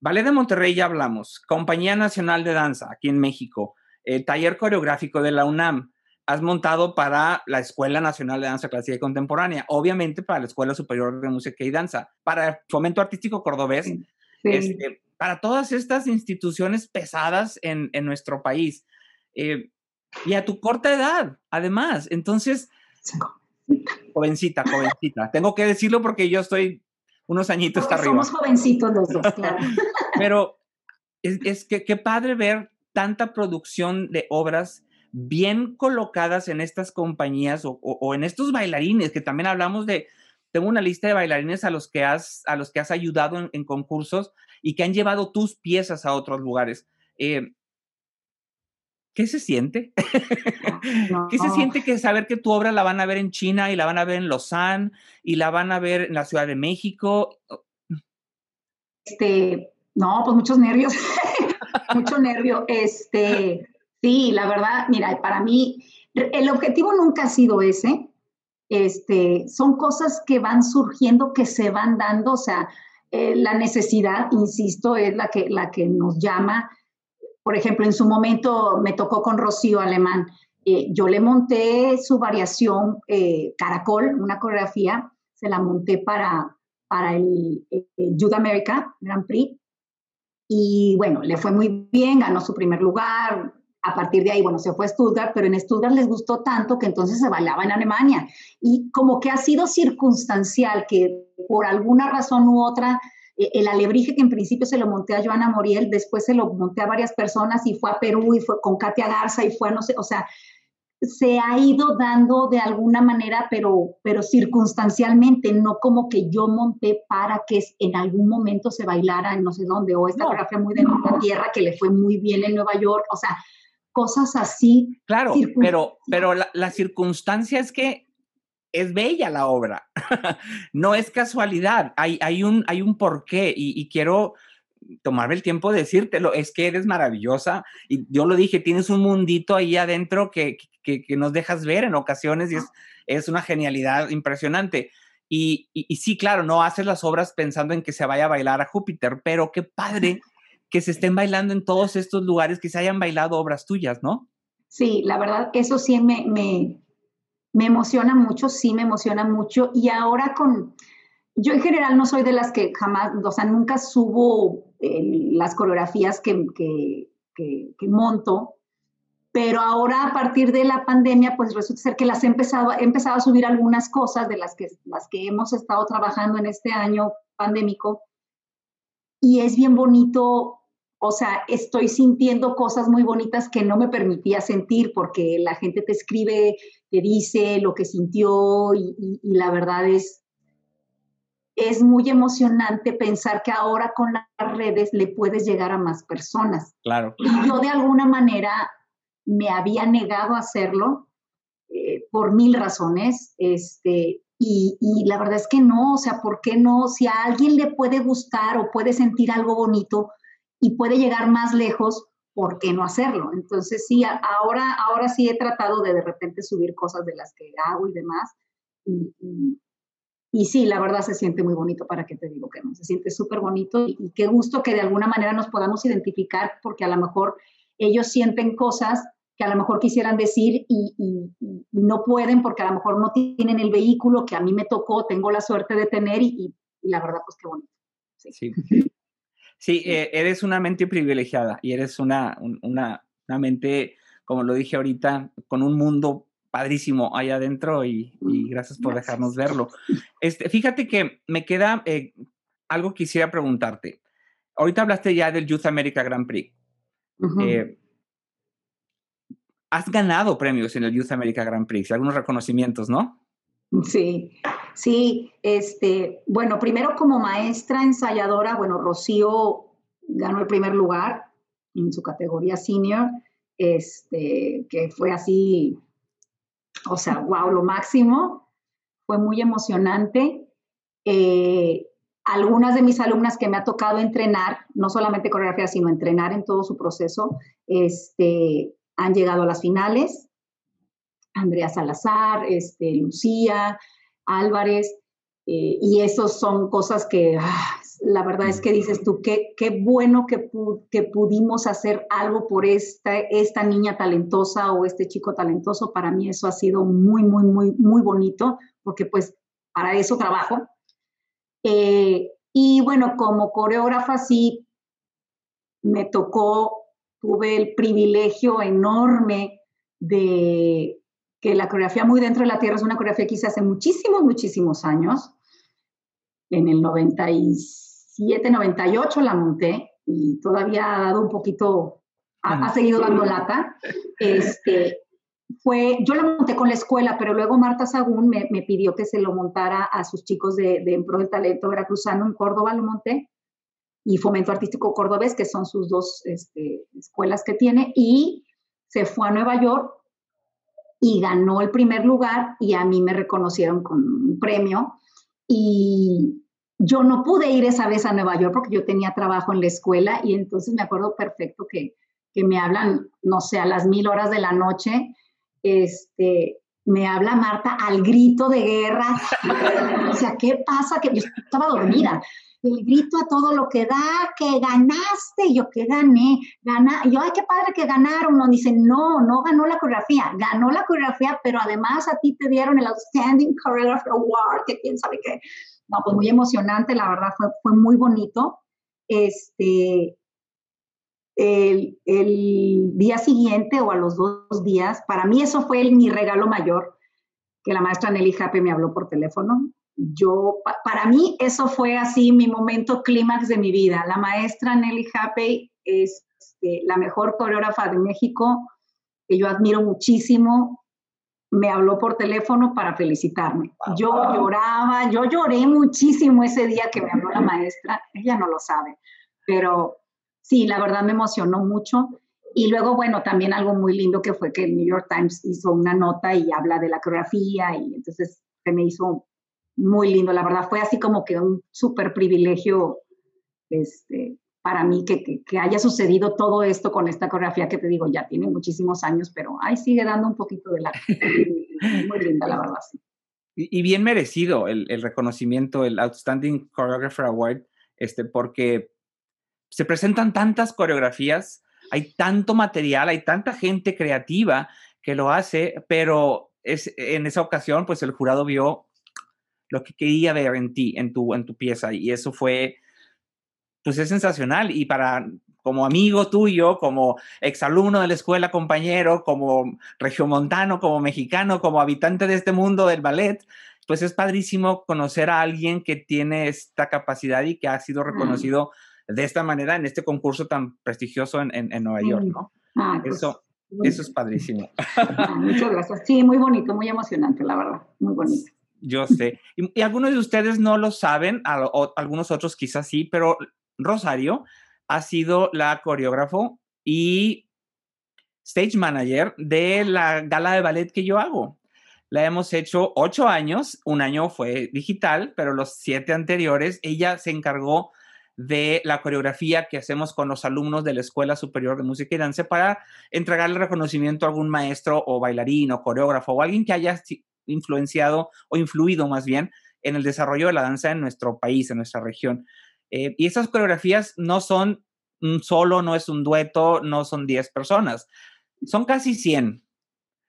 Ballet de Monterrey ya hablamos, Compañía Nacional de Danza aquí en México, el taller coreográfico de la UNAM, has montado para la Escuela Nacional de Danza Clásica y Contemporánea, obviamente para la Escuela Superior de Música y Danza, para Fomento Artístico Cordobés, este, para todas estas instituciones pesadas en, nuestro país. Eh, y a tu corta edad, además. Entonces, jovencita, jovencita. Tengo que decirlo porque yo estoy unos añitos arriba. Somos jovencitos los dos, claro. Pero es, que qué padre ver tanta producción de obras bien colocadas en estas compañías o, en estos bailarines, que también hablamos de, tengo una lista de bailarines a los que has, a los que has ayudado en, concursos y que han llevado tus piezas a otros lugares. Eh, ¿Qué se siente? ¿Qué se siente que saber que tu obra la van a ver en China y la van a ver en Lausanne y la van a ver en la Ciudad de México? Este, no, pues muchos nervios, mucho nervio. Este, sí, la verdad, mira, para mí el objetivo nunca ha sido ese. Este, son cosas que van surgiendo, que se van dando, o sea, eh, la necesidad, insisto, es la que, la que nos llama por ejemplo, en su momento me tocó con Rocío Alemán. Eh, yo le monté su variación eh, Caracol, una coreografía, se la monté para, para el, el Youth America Grand Prix. Y bueno, le fue muy bien, ganó su primer lugar. A partir de ahí, bueno, se fue a Stuttgart, pero en Stuttgart les gustó tanto que entonces se bailaba en Alemania. Y como que ha sido circunstancial que por alguna razón u otra eh, el alebrije que en principio se lo monté a Joana Moriel, después se lo monté a varias personas y fue a Perú y fue con Katia Garza y fue a no sé, o sea, se ha ido dando de alguna manera, pero, pero circunstancialmente, no como que yo monté para que en algún momento se bailara en no sé dónde, o esta coreografía muy de tierra que le fue muy bien en Nueva York, o sea, cosas así. Claro, pero, pero la, la circunstancia es que es bella la obra, no es casualidad, hay, hay, un, hay un porqué y, quiero tomarme el tiempo de decírtelo, es que eres maravillosa y yo lo dije, tienes un mundito ahí adentro que, que, nos dejas ver en ocasiones y es, es una genialidad impresionante. Y, y, sí, claro, no haces las obras pensando en que se vaya a bailar a Júpiter, pero qué padre que se estén bailando en todos estos lugares, que se hayan bailado obras tuyas, ¿no? Sí, la verdad, eso sí me, me, me emociona mucho, sí me emociona mucho. Y ahora con, yo en general no soy de las que jamás, o sea, nunca subo eh, las coreografías que, que, que, monto, pero ahora a partir de la pandemia, pues resulta ser que las he empezado, he empezado a subir algunas cosas de las que, las que hemos estado trabajando en este año pandémico. Y es bien bonito o sea, estoy sintiendo cosas muy bonitas que no me permitía sentir porque la gente te escribe, te dice lo que sintió y, la verdad es, es muy emocionante pensar que ahora con las redes le puedes llegar a más personas. Claro. Y yo de alguna manera me había negado a hacerlo. Eh, por mil razones, este, y, la verdad es que no, o sea, ¿por qué no? Si a alguien le puede gustar o puede sentir algo bonito y puede llegar más lejos, ¿por qué no hacerlo? Entonces sí, ahora, ahora sí he tratado de de repente subir cosas de las que hago y demás. Y, y, sí, la verdad se siente muy bonito, ¿para qué te digo que no? Se siente súper bonito y, y qué gusto que de alguna manera nos podamos identificar porque a lo mejor ellos sienten cosas que a lo mejor quisieran decir y, no pueden porque a lo mejor no tienen el vehículo que a mí me tocó, tengo la suerte de tener y, la verdad, pues qué bonito. Sí, sí. Eh, eres una mente privilegiada y eres una, una, mente, como lo dije ahorita, con un mundo padrísimo ahí adentro y, mm, gracias por dejarnos verlo. Este, fíjate que me queda eh, algo que quisiera preguntarte. Ahorita hablaste ya del Youth America Grand Prix has ganado premios en el Youth America Grand Prix, algunos reconocimientos, ¿no? Sí, sí, este, bueno, primero como maestra ensayadora, bueno, Rocío ganó el primer lugar en su categoría senior, este, que fue así, o sea, wow, lo máximo, fue muy emocionante. Eh, algunas de mis alumnas que me ha tocado entrenar, no solamente coreografía, sino entrenar en todo su proceso, este, han llegado a las finales. Andrea Salazar, este, Lucía, Álvarez, eh, y esos son cosas que ah, la verdad es que dices tú, qué, qué bueno que, que pudimos hacer algo por esta, esta niña talentosa o este chico talentoso. Para mí eso ha sido muy, muy, muy, muy bonito, porque pues para eso trabajo. Eh, y bueno, como coreógrafa sí, me tocó tuve el privilegio enorme de que la coreografía Muy Dentro de la Tierra es una coreografía que hice hace muchísimos, muchísimos años. En el 97, 98 la monté y todavía ha dado un poquito, ha, seguido dando lata. Este, fue, yo la monté con la escuela, pero luego Marta Sagún me, me pidió que se lo montara a sus chicos de, de En Pro del Talento Veracruzano en Córdoba, lo monté y Fomento Artístico Cordobés, que son sus dos este, escuelas que tiene, y se fue a Nueva York y ganó el primer lugar y a mí me reconocieron con un premio y yo no pude ir esa vez a Nueva York porque yo tenía trabajo en la escuela y entonces me acuerdo perfecto que, que me hablan, no sé, a las mil horas de la noche, este, me habla Marta al grito de guerra. o sea, ¿qué pasa? Que yo estaba dormida el grito a todo lo que da, que ganaste, yo que gané, gana, yo, ay, qué padre que ganaron, uno dice, no, no ganó la coreografía, ganó la coreografía, pero además a ti te dieron el Outstanding Choreography Award, que quién sabe qué, no, pues muy emocionante, la verdad, fue, fue muy bonito, este, el, el, día siguiente o a los dos días, para mí eso fue mi regalo mayor, que la maestra Nelly Jape me habló por teléfono yo, para mí eso fue así mi momento clímax de mi vida. La maestra Nelly Happy es este, la mejor coreógrafa de México, que yo admiro muchísimo. Me habló por teléfono para felicitarme. Yo lloraba, yo lloré muchísimo ese día que me habló la maestra. Ella no lo sabe, pero sí, la verdad me emocionó mucho. Y luego, bueno, también algo muy lindo que fue que el New York Times hizo una nota y habla de la coreografía y entonces se me hizo muy lindo, la verdad fue así como que un súper privilegio este, para mí que, que, haya sucedido todo esto con esta coreografía que te digo, ya tiene muchísimos años, pero ahí sigue dando un poquito de la... muy linda, la verdad. Sí. Y, bien merecido el, el, reconocimiento, el Outstanding Choreographer Award, este, porque se presentan tantas coreografías, hay tanto material, hay tanta gente creativa que lo hace, pero es, en esa ocasión, pues el jurado vio lo que quería ver en ti, en tu, en tu pieza. Y eso fue, pues es sensacional. Y para, como amigo tuyo, como exalumno de la escuela, compañero, como regiomontano, como mexicano, como habitante de este mundo del ballet, pues es padrísimo conocer a alguien que tiene esta capacidad y que ha sido reconocido de esta manera en este concurso tan prestigioso en, en, Nueva York, ¿no? Ah, pues, eso, eso es padrísimo. Ah, muchas gracias. Sí, muy bonito, muy emocionante, la verdad, muy bonito. Yo sé. Y, algunos de ustedes no lo saben, algunos otros quizás sí, pero Rosario ha sido la coreógrafo y stage manager de la gala de ballet que yo hago. la hemos hecho ocho años, un año fue digital, pero los siete anteriores ella se encargó de la coreografía que hacemos con los alumnos de la Escuela Superior de Música y Danza para entregarle reconocimiento a algún maestro o bailarín o coreógrafo o alguien que haya influenciado o influido más bien en el desarrollo de la danza en nuestro país, en nuestra región. Eh, y esas coreografías no son un solo, no es un dueto, no son 10 personas, son casi 100.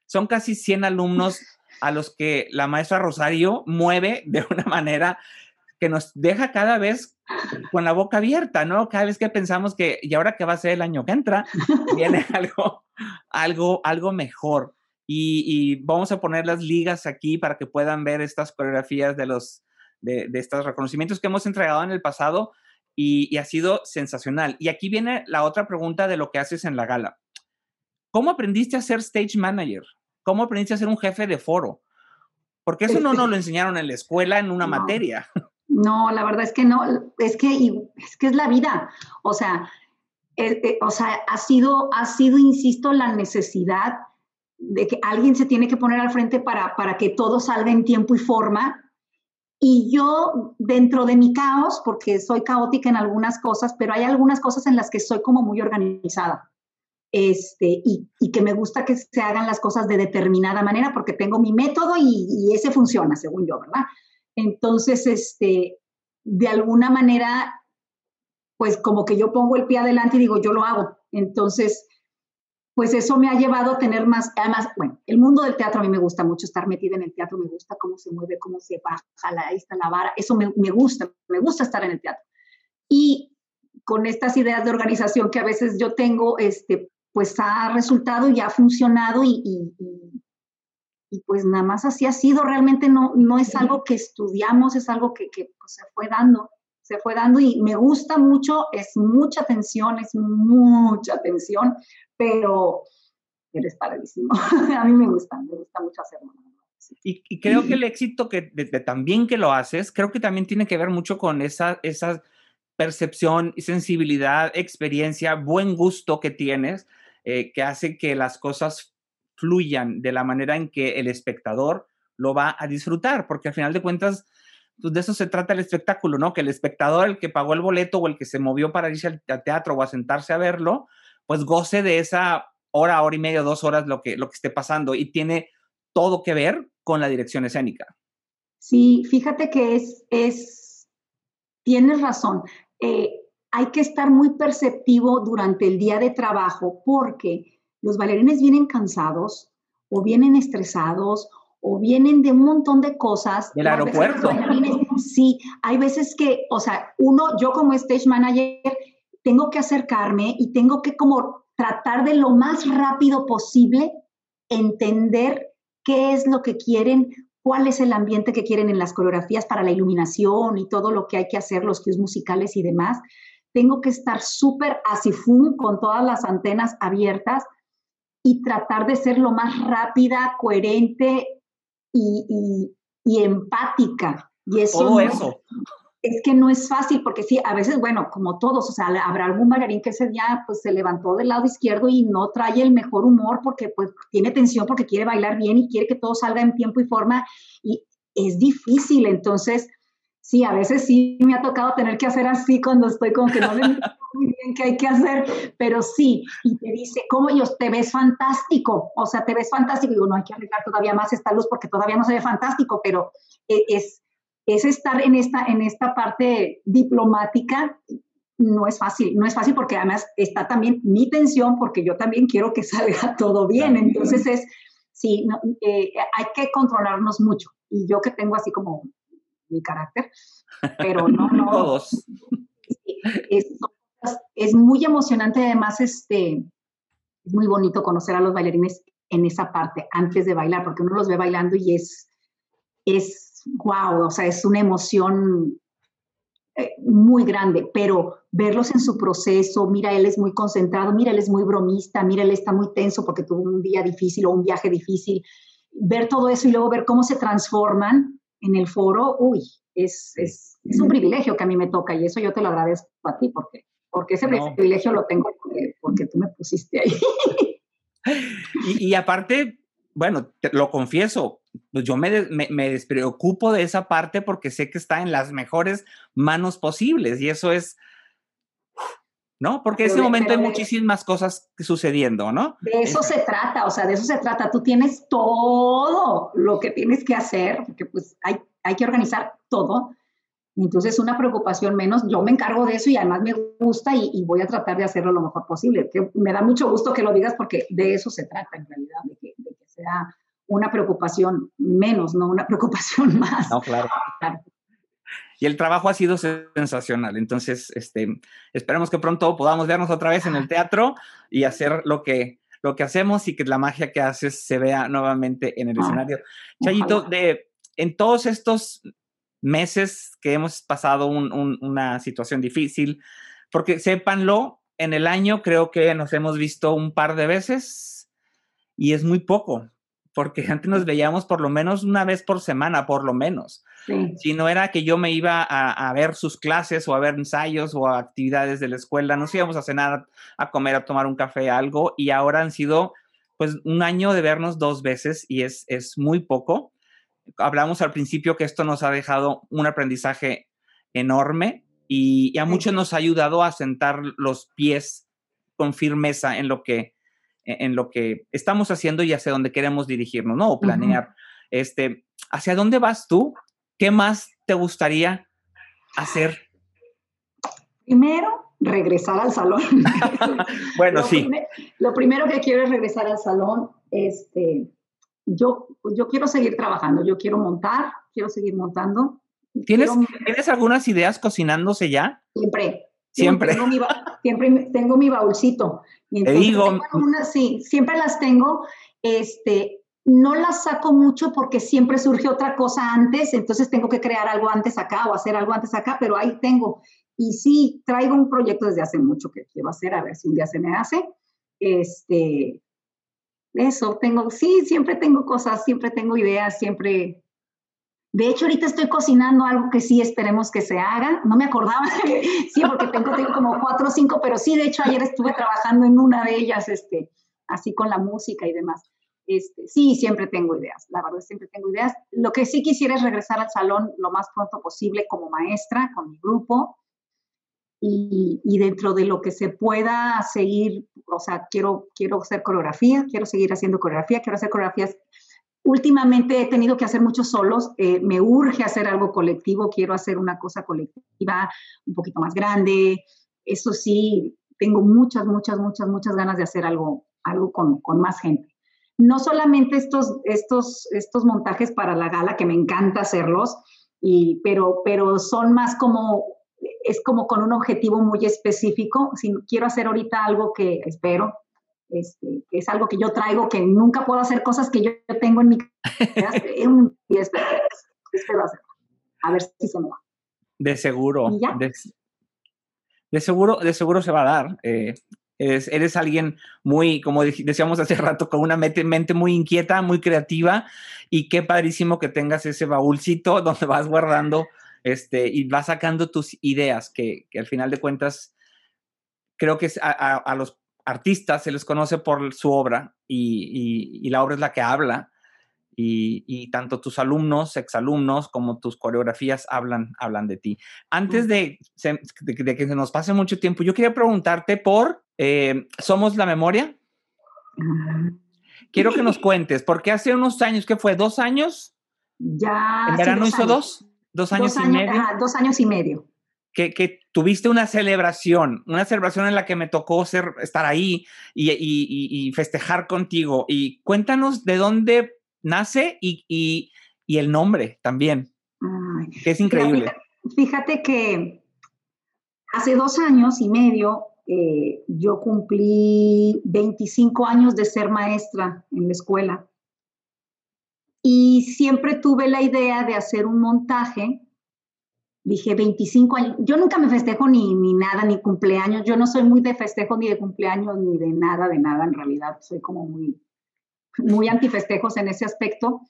Son casi 100 alumnos a los que la maestra Rosario mueve de una manera que nos deja cada vez con la boca abierta, ¿no? Cada vez que pensamos que, y ahora que va a ser el año que entra, viene algo, algo, algo mejor. Y, vamos a poner las ligas aquí para que puedan ver estas coreografías de los, de, estos reconocimientos que hemos entregado en el pasado y, y ha sido sensacional. Y aquí viene la otra pregunta de lo que haces en la gala. ¿Cómo aprendiste a ser stage manager? ¿Cómo aprendiste a ser un jefe de foro? Porque eso no nos lo enseñaron en la escuela en una materia. No, la verdad es que no, es que es, que es la vida. O sea, eh, eh, o sea, ha sido, ha sido, insisto, la necesidad de que alguien se tiene que poner al frente para, para que todo salga en tiempo y forma. Y yo, dentro de mi caos, porque soy caótica en algunas cosas, pero hay algunas cosas en las que soy como muy organizada. Este, y, que me gusta que se hagan las cosas de determinada manera porque tengo mi método y, y ese funciona, según yo, ¿verdad? Entonces, este, de alguna manera, pues como que yo pongo el pie adelante y digo, yo lo hago. Entonces, pues eso me ha llevado a tener más, además, bueno, el mundo del teatro a mí me gusta mucho, estar metida en el teatro, me gusta cómo se mueve, cómo se baja, la, ahí está la vara, eso me, gusta, me gusta estar en el teatro. Y con estas ideas de organización que a veces yo tengo, este, pues ha resultado y ha funcionado y, y, pues nada más así ha sido, realmente no, no es algo que estudiamos, es algo que, que pues, se fue dando se fue dando y me gusta mucho, es mucha tensión, es mucha tensión, pero eres padrísimo. a mí me gusta, me gusta mucho hacerlo. Y, creo que el éxito que también que lo haces, creo que también tiene que ver mucho con esa, esa percepción, sensibilidad, experiencia, buen gusto que tienes, eh, que hace que las cosas fluyan de la manera en que el espectador lo va a disfrutar, porque al final de cuentas, pues de eso se trata el espectáculo, ¿no? Que el espectador, el que pagó el boleto o el que se movió para irse al teatro o a sentarse a verlo, pues goce de esa hora, hora y media, dos horas lo que, lo que esté pasando y tiene todo que ver con la dirección escénica. Sí, fíjate que es, es tienes razón. Eh, hay que estar muy perceptivo durante el día de trabajo porque los bailarines vienen cansados o vienen estresados o vienen de un montón de cosas. Del aeropuerto. Sí, hay veces que, o sea, uno, yo como stage manager, tengo que acercarme y tengo que como tratar de lo más rápido posible entender qué es lo que quieren, cuál es el ambiente que quieren en las coreografías para la iluminación y todo lo que hay que hacer, los cues musicales y demás. Tengo que estar súper así con todas las antenas abiertas y tratar de ser lo más rápida, coherente y, empática. Y eso, Todo eso. Es que no es fácil, porque sí, a veces, bueno, como todos, o sea, habrá algún bailarín que ese día pues se levantó del lado izquierdo y no trae el mejor humor porque pues tiene tensión, porque quiere bailar bien y quiere que todo salga en tiempo y forma y es difícil, entonces sí, a veces sí me ha tocado tener que hacer así cuando estoy como que no le muy bien qué hay que hacer, pero sí, y te dice, ¿cómo ellos te ves fantástico? O sea, te ves fantástico. Y digo, no hay que arreglar todavía más esta luz porque todavía no se ve fantástico, pero e, es, es estar en esta, en esta parte diplomática. No es fácil, no es fácil porque además está también mi tensión porque yo también quiero que salga todo bien. Entonces es, sí, eh, hay que controlarnos mucho. Y yo que tengo así como mi carácter, pero no, no. Todos. Es, muy emocionante, además, este, es muy bonito conocer a los bailarines en esa parte, antes de bailar, porque uno los ve bailando y es, es wow, o sea, es una emoción eh, muy grande, pero verlos en su proceso, mira, él es muy concentrado, mira, él es muy bromista, mira, él está muy tenso porque tuvo un día difícil o un viaje difícil, ver todo eso y luego ver cómo se transforman en el foro, uy, es, es, es, un privilegio que a mí me toca y eso yo te lo agradezco a ti porque, porque ese privilegio lo tengo porque, tú me pusiste ahí. y, y, aparte, bueno, lo confieso, pues yo me, me, despreocupo de esa parte porque sé que está en las mejores manos posibles y eso es, ¿no? Porque en ese momento hay muchísimas cosas sucediendo, ¿no? De eso se trata, o sea, de eso se trata. Tú tienes todo lo que tienes que hacer, porque pues hay, hay que organizar todo. Entonces, una preocupación menos, yo me encargo de eso y además me gusta y, voy a tratar de hacerlo lo mejor posible. Que me da mucho gusto que lo digas porque de eso se trata en realidad, de que, de que sea una preocupación menos, no una preocupación más. No, claro. Y el trabajo ha sido sensacional. Entonces, este, esperemos que pronto podamos vernos otra vez en el teatro y hacer lo que, lo que hacemos y que la magia que haces se vea nuevamente en el escenario. Chayito, de, en todos estos meses que hemos pasado una situación difícil, porque sépanlo, en el año creo que nos hemos visto un par de veces y es muy poco porque antes nos veíamos por lo menos una vez por semana, por lo menos. Si no era que yo me iba a, ver sus clases o a ver ensayos o actividades de la escuela, nos íbamos a cenar, a comer, a tomar un café, algo, y ahora han sido pues un año de vernos dos veces y es, es muy poco. Hablamos al principio que esto nos ha dejado un aprendizaje enorme y, y a muchos nos ha ayudado a sentar los pies con firmeza en lo que e-, en lo que estamos haciendo y hacia dónde queremos dirigirnos, ¿no? O planear. Este, ¿hacia dónde vas tú? ¿Qué más te gustaría hacer? Primero, regresar al salón. bueno, sí. lo primero que quiero es regresar al salón. Este, yo, yo quiero seguir trabajando, yo quiero montar, quiero seguir montando. ¿Tienes, ¿Tienes algunas ideas cocinándose ya? Siempre. Siempre. Siempre tengo mi baúlcito. Te digo. sí, siempre las tengo. Este, no las saco mucho porque siempre surge otra cosa antes, entonces tengo que crear algo antes acá o hacer algo antes acá, pero ahí tengo. Y sí, traigo un proyecto desde hace mucho que quiero hacer, a ver si un día se me hace. Este, eso, tengo, sí, siempre tengo cosas, siempre tengo ideas, siempre de hecho, ahorita estoy cocinando algo que sí esperemos que se haga. No me acordaba, sí, porque tengo, tengo como cuatro o cinco, pero sí, de hecho, ayer estuve trabajando en una de ellas, este, así con la música y demás. Este, sí, siempre tengo ideas, la verdad, siempre tengo ideas. Lo que sí quisiera es regresar al salón lo más pronto posible como maestra con mi grupo y, y, dentro de lo que se pueda seguir, o sea, quiero, quiero hacer coreografía, quiero seguir haciendo coreografía, quiero hacer coreografías Últimamente he tenido que hacer muchos solos, eh, me urge hacer algo colectivo, quiero hacer una cosa colectiva un poquito más grande. Eso sí, tengo muchas, muchas, muchas, muchas ganas de hacer algo, algo con, con más gente. No solamente estos, estos, estos montajes para la gala, que me encanta hacerlos, y, pero, pero son más como, es como con un objetivo muy específico. Si quiero hacer ahorita algo que espero, este, que es algo que yo traigo, que nunca puedo hacer cosas que yo tengo en mi casa. y espero, hacer. A ver si se me va. De seguro. De, seguro, de seguro se va a dar. Eh, eres, alguien muy, como decíamos hace rato, con una mente, mente, muy inquieta, muy creativa, y qué padrísimo que tengas ese baúlcito donde vas guardando este, y vas sacando tus ideas, que, que al final de cuentas creo que a, a, los artistas se les conoce por su obra y, la obra es la que habla y, tanto tus alumnos, exalumnos, como tus coreografías hablan, hablan de ti. Antes de, que se nos pase mucho tiempo, yo quería preguntarte por eh, ¿Somos la memoria? Quiero que nos cuentes, porque hace unos años, ¿qué fue? ¿Dos años? Ya. ¿En verano hizo dos? ¿Dos años, y medio? dos años y medio que, tuviste una celebración, una celebración en la que me tocó ser, estar ahí y, festejar contigo. Y cuéntanos de dónde nace y, el nombre también, que es increíble. Fíjate, que hace dos años y medio eh, yo cumplí 25 años de ser maestra en la escuela. Y siempre tuve la idea de hacer un montaje dije 25 años, yo nunca me festejo ni, ni nada, ni cumpleaños, yo no soy muy de festejo ni de cumpleaños, ni de nada, de nada, en realidad soy como muy, muy antifestejos en ese aspecto,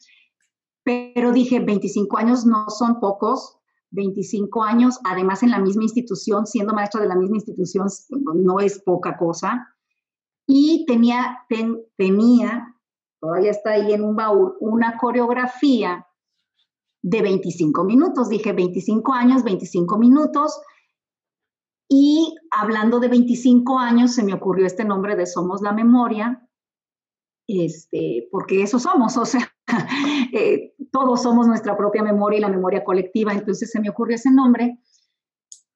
pero dije 25 años no son pocos, 25 años, además en la misma institución, siendo maestra de la misma institución, no es poca cosa, y tenía, tenía todavía está ahí en un baúl, una coreografía de 25 minutos. Dije 25 años, 25 minutos. Y hablando de 25 años, se me ocurrió este nombre de Somos la Memoria, este, porque eso somos, o sea, eh, todos somos nuestra propia memoria y la memoria colectiva, entonces se me ocurrió ese nombre.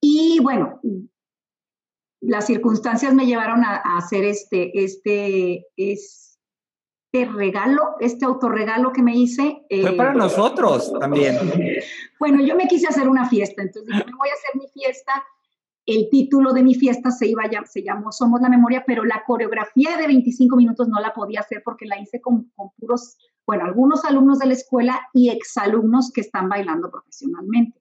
Y bueno, las circunstancias me llevaron a, hacer este, este, este regalo, este autorregalo que me hice. Fue para eh, nosotros también. Bueno, yo me quise hacer una fiesta, entonces me voy a hacer mi fiesta. El título de mi fiesta se iba se llamó Somos la Memoria, pero la coreografía de 25 minutos no la podía hacer porque la hice con, con puros, bueno, algunos alumnos de la escuela y exalumnos que están bailando profesionalmente.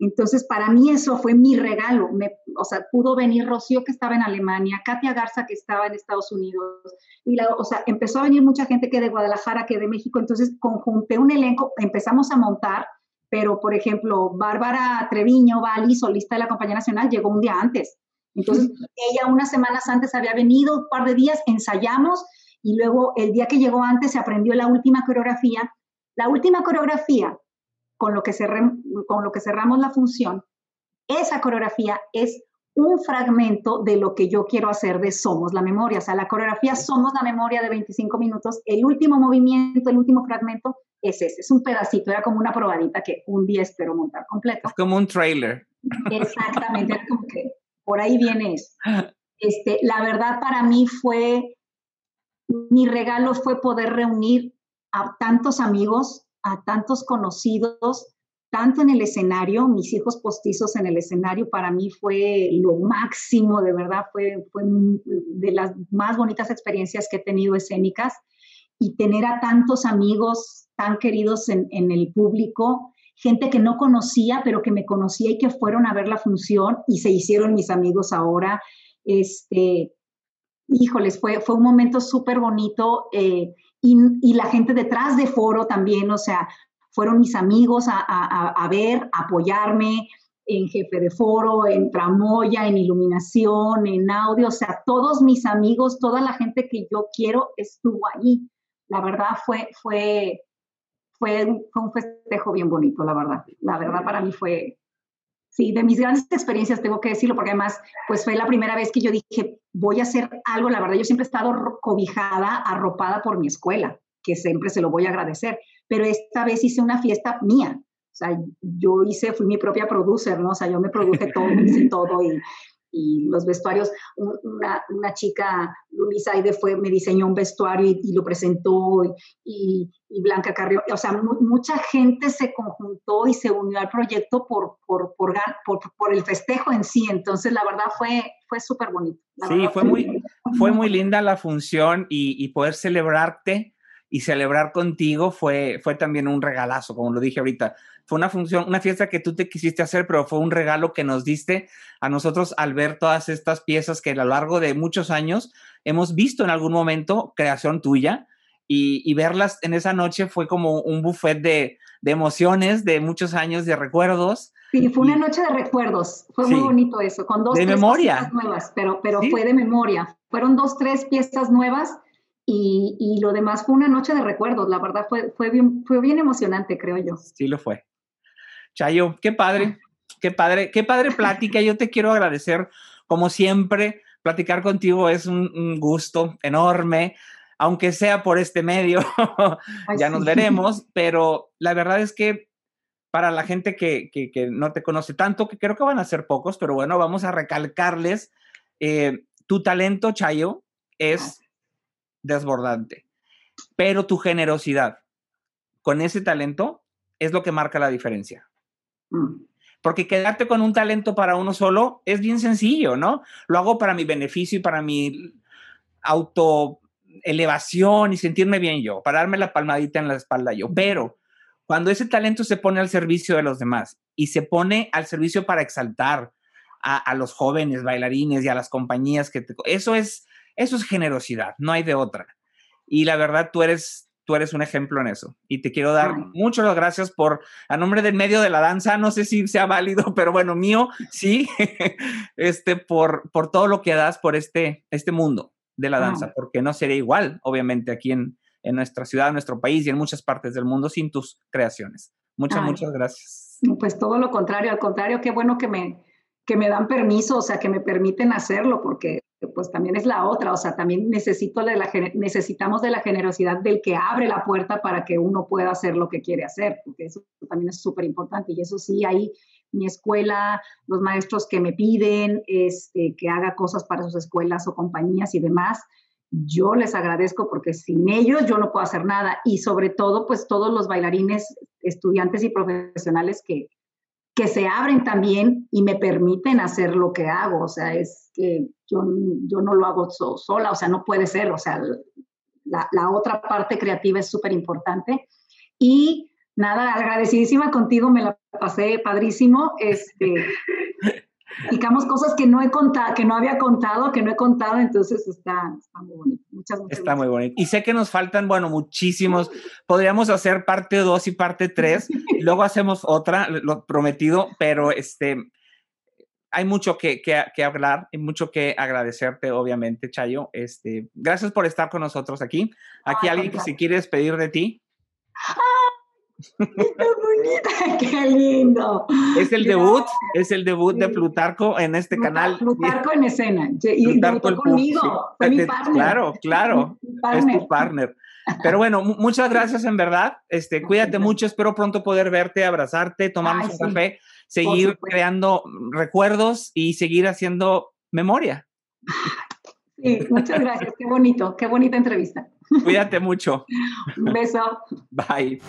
Entonces, para mí eso fue mi regalo. o sea, pudo venir Rocío, que estaba en Alemania, Katia Garza, que estaba en Estados Unidos, y la, o sea, empezó a venir mucha gente que de Guadalajara, que de México. Entonces, conjunté un elenco, empezamos a montar, pero, por ejemplo, Bárbara Treviño, Bali, solista de la Compañía Nacional, llegó un día antes. Entonces, ella unas semanas antes había venido, un par de días, ensayamos, y luego el día que llegó antes se aprendió la última coreografía. La última coreografía con lo, que con lo que cerramos la función, esa coreografía es un fragmento de lo que yo quiero hacer de Somos la Memoria. O sea, la coreografía Somos la Memoria de 25 minutos, el último movimiento, el último fragmento es ese, es un pedacito, era como una probadita que un día espero montar completo. Es como un trailer. Exactamente, como que por ahí viene eso. Este, la verdad para mí fue, mi regalo fue poder reunir a tantos amigos, a tantos conocidos, tanto en el escenario, mis hijos postizos en el escenario, para mí fue lo máximo, de verdad, fue, fue de las más bonitas experiencias que he tenido escénicas y tener a tantos amigos tan queridos en, en el público, gente que no conocía, pero que me conocía y que fueron a ver la función y se hicieron mis amigos ahora. Este, híjoles, fue, fue un momento súper bonito. Eh, y, la gente detrás de foro también, o sea, fueron mis amigos a, a, ver, a apoyarme en jefe de foro, en tramoya, en iluminación, en audio, o sea, todos mis amigos, toda la gente que yo quiero estuvo allí. La verdad fue, fue, fue un festejo bien bonito, la verdad. La verdad para mí fue, Sí, de mis grandes experiencias tengo que decirlo, porque además, pues fue la primera vez que yo dije, voy a hacer algo. La verdad, yo siempre he estado cobijada, arropada por mi escuela, que siempre se lo voy a agradecer. Pero esta vez hice una fiesta mía. O sea, yo hice, fui mi propia producer, ¿no? O sea, yo me produje todo, hice todo y, y los vestuarios, una, una chica, Luisa Aide, fue, me diseñó un vestuario y, lo presentó, y, y, Blanca Carrió, o sea, mucha gente se conjuntó y se unió al proyecto por, por, por, por, el festejo en sí, entonces la verdad fue, fue súper bonito. Sí, fue muy, fue muy linda la función y, y poder celebrarte y celebrar contigo fue, fue también un regalazo, como lo dije ahorita fue una función, una fiesta que tú te quisiste hacer, pero fue un regalo que nos diste a nosotros al ver todas estas piezas que a lo largo de muchos años hemos visto en algún momento, creación tuya, y, verlas en esa noche fue como un buffet de, emociones, de muchos años de recuerdos. Sí, fue una noche de recuerdos, fue muy bonito eso, con dos de memoria. piezas nuevas, pero, pero fue de memoria. Fueron dos, tres piezas nuevas y, y, lo demás fue una noche de recuerdos. La verdad fue, fue, bien, fue bien emocionante, creo yo. Sí, lo fue. Chayo, qué padre, qué padre, qué padre plática. Yo te quiero agradecer, como siempre, platicar contigo es un, gusto enorme, aunque sea por este medio, ya nos veremos, pero la verdad es que para la gente que, no te conoce tanto, que creo que van a ser pocos, pero bueno, vamos a recalcarles, eh, tu talento, Chayo, es desbordante, pero tu generosidad con ese talento es lo que marca la diferencia. Mm. Porque quedarte con un talento para uno solo es bien sencillo, ¿no? Lo hago para mi beneficio y para mi autoelevación y sentirme bien yo, para darme la palmadita en la espalda yo. Pero cuando ese talento se pone al servicio de los demás y se pone al servicio para exaltar a, los jóvenes bailarines y a las compañías que eso es eso es generosidad, no hay de otra. Y la verdad tú eres tú eres un ejemplo en eso. Y te quiero dar muchas gracias por, a nombre del medio de la danza, no sé si sea válido, pero bueno, mío, sí, este, por, por todo lo que das por este, este mundo de la danza, porque no sería igual, obviamente, aquí en, en nuestra ciudad, en nuestro país y en muchas partes del mundo sin tus creaciones. Muchas, muchas gracias. Pues todo lo contrario, al contrario, qué bueno que me, que me dan permiso, o sea, que me permiten hacerlo, porque pues también es la otra, o sea, también necesito de la, necesitamos de la generosidad del que abre la puerta para que uno pueda hacer lo que quiere hacer, porque eso también es súper importante y eso sí, ahí mi escuela, los maestros que me piden este, que haga cosas para sus escuelas o compañías y demás, yo les agradezco porque sin ellos yo no puedo hacer nada y sobre todo pues todos los bailarines, estudiantes y profesionales que, que se abren también y me permiten hacer lo que hago. O sea, es que yo, yo no lo hago sola, o sea, no puede ser. O sea, la, la otra parte creativa es súper importante. Y nada, agradecidísima contigo, me la pasé padrísimo. Este, Explicamos cosas que no he contado, que no había contado, que no he contado, entonces está, está muy bonito. Muchas, muchas Está muy bonito. Y sé que nos faltan, bueno, muchísimos. Podríamos hacer parte 2 y parte 3, luego hacemos otra, lo prometido, pero este, hay mucho que, que, que, hablar y mucho que agradecerte, obviamente, Chayo. Este, gracias por estar con nosotros aquí. Aquí alguien que se quiere despedir de ti. ¡Qué bonita! ¡Qué lindo! Es el debut, es el debut de Plutarco en este canal. Plutarco en escena. Y Plutarco conmigo, fue mi partner. Claro, claro, es tu partner. Pero bueno, muchas gracias en verdad. Este, cuídate mucho, espero pronto poder verte, abrazarte, tomarnos un café, seguir creando recuerdos y seguir haciendo memoria. Sí, muchas gracias, qué bonito, qué bonita entrevista. Cuídate mucho. Un beso. Bye.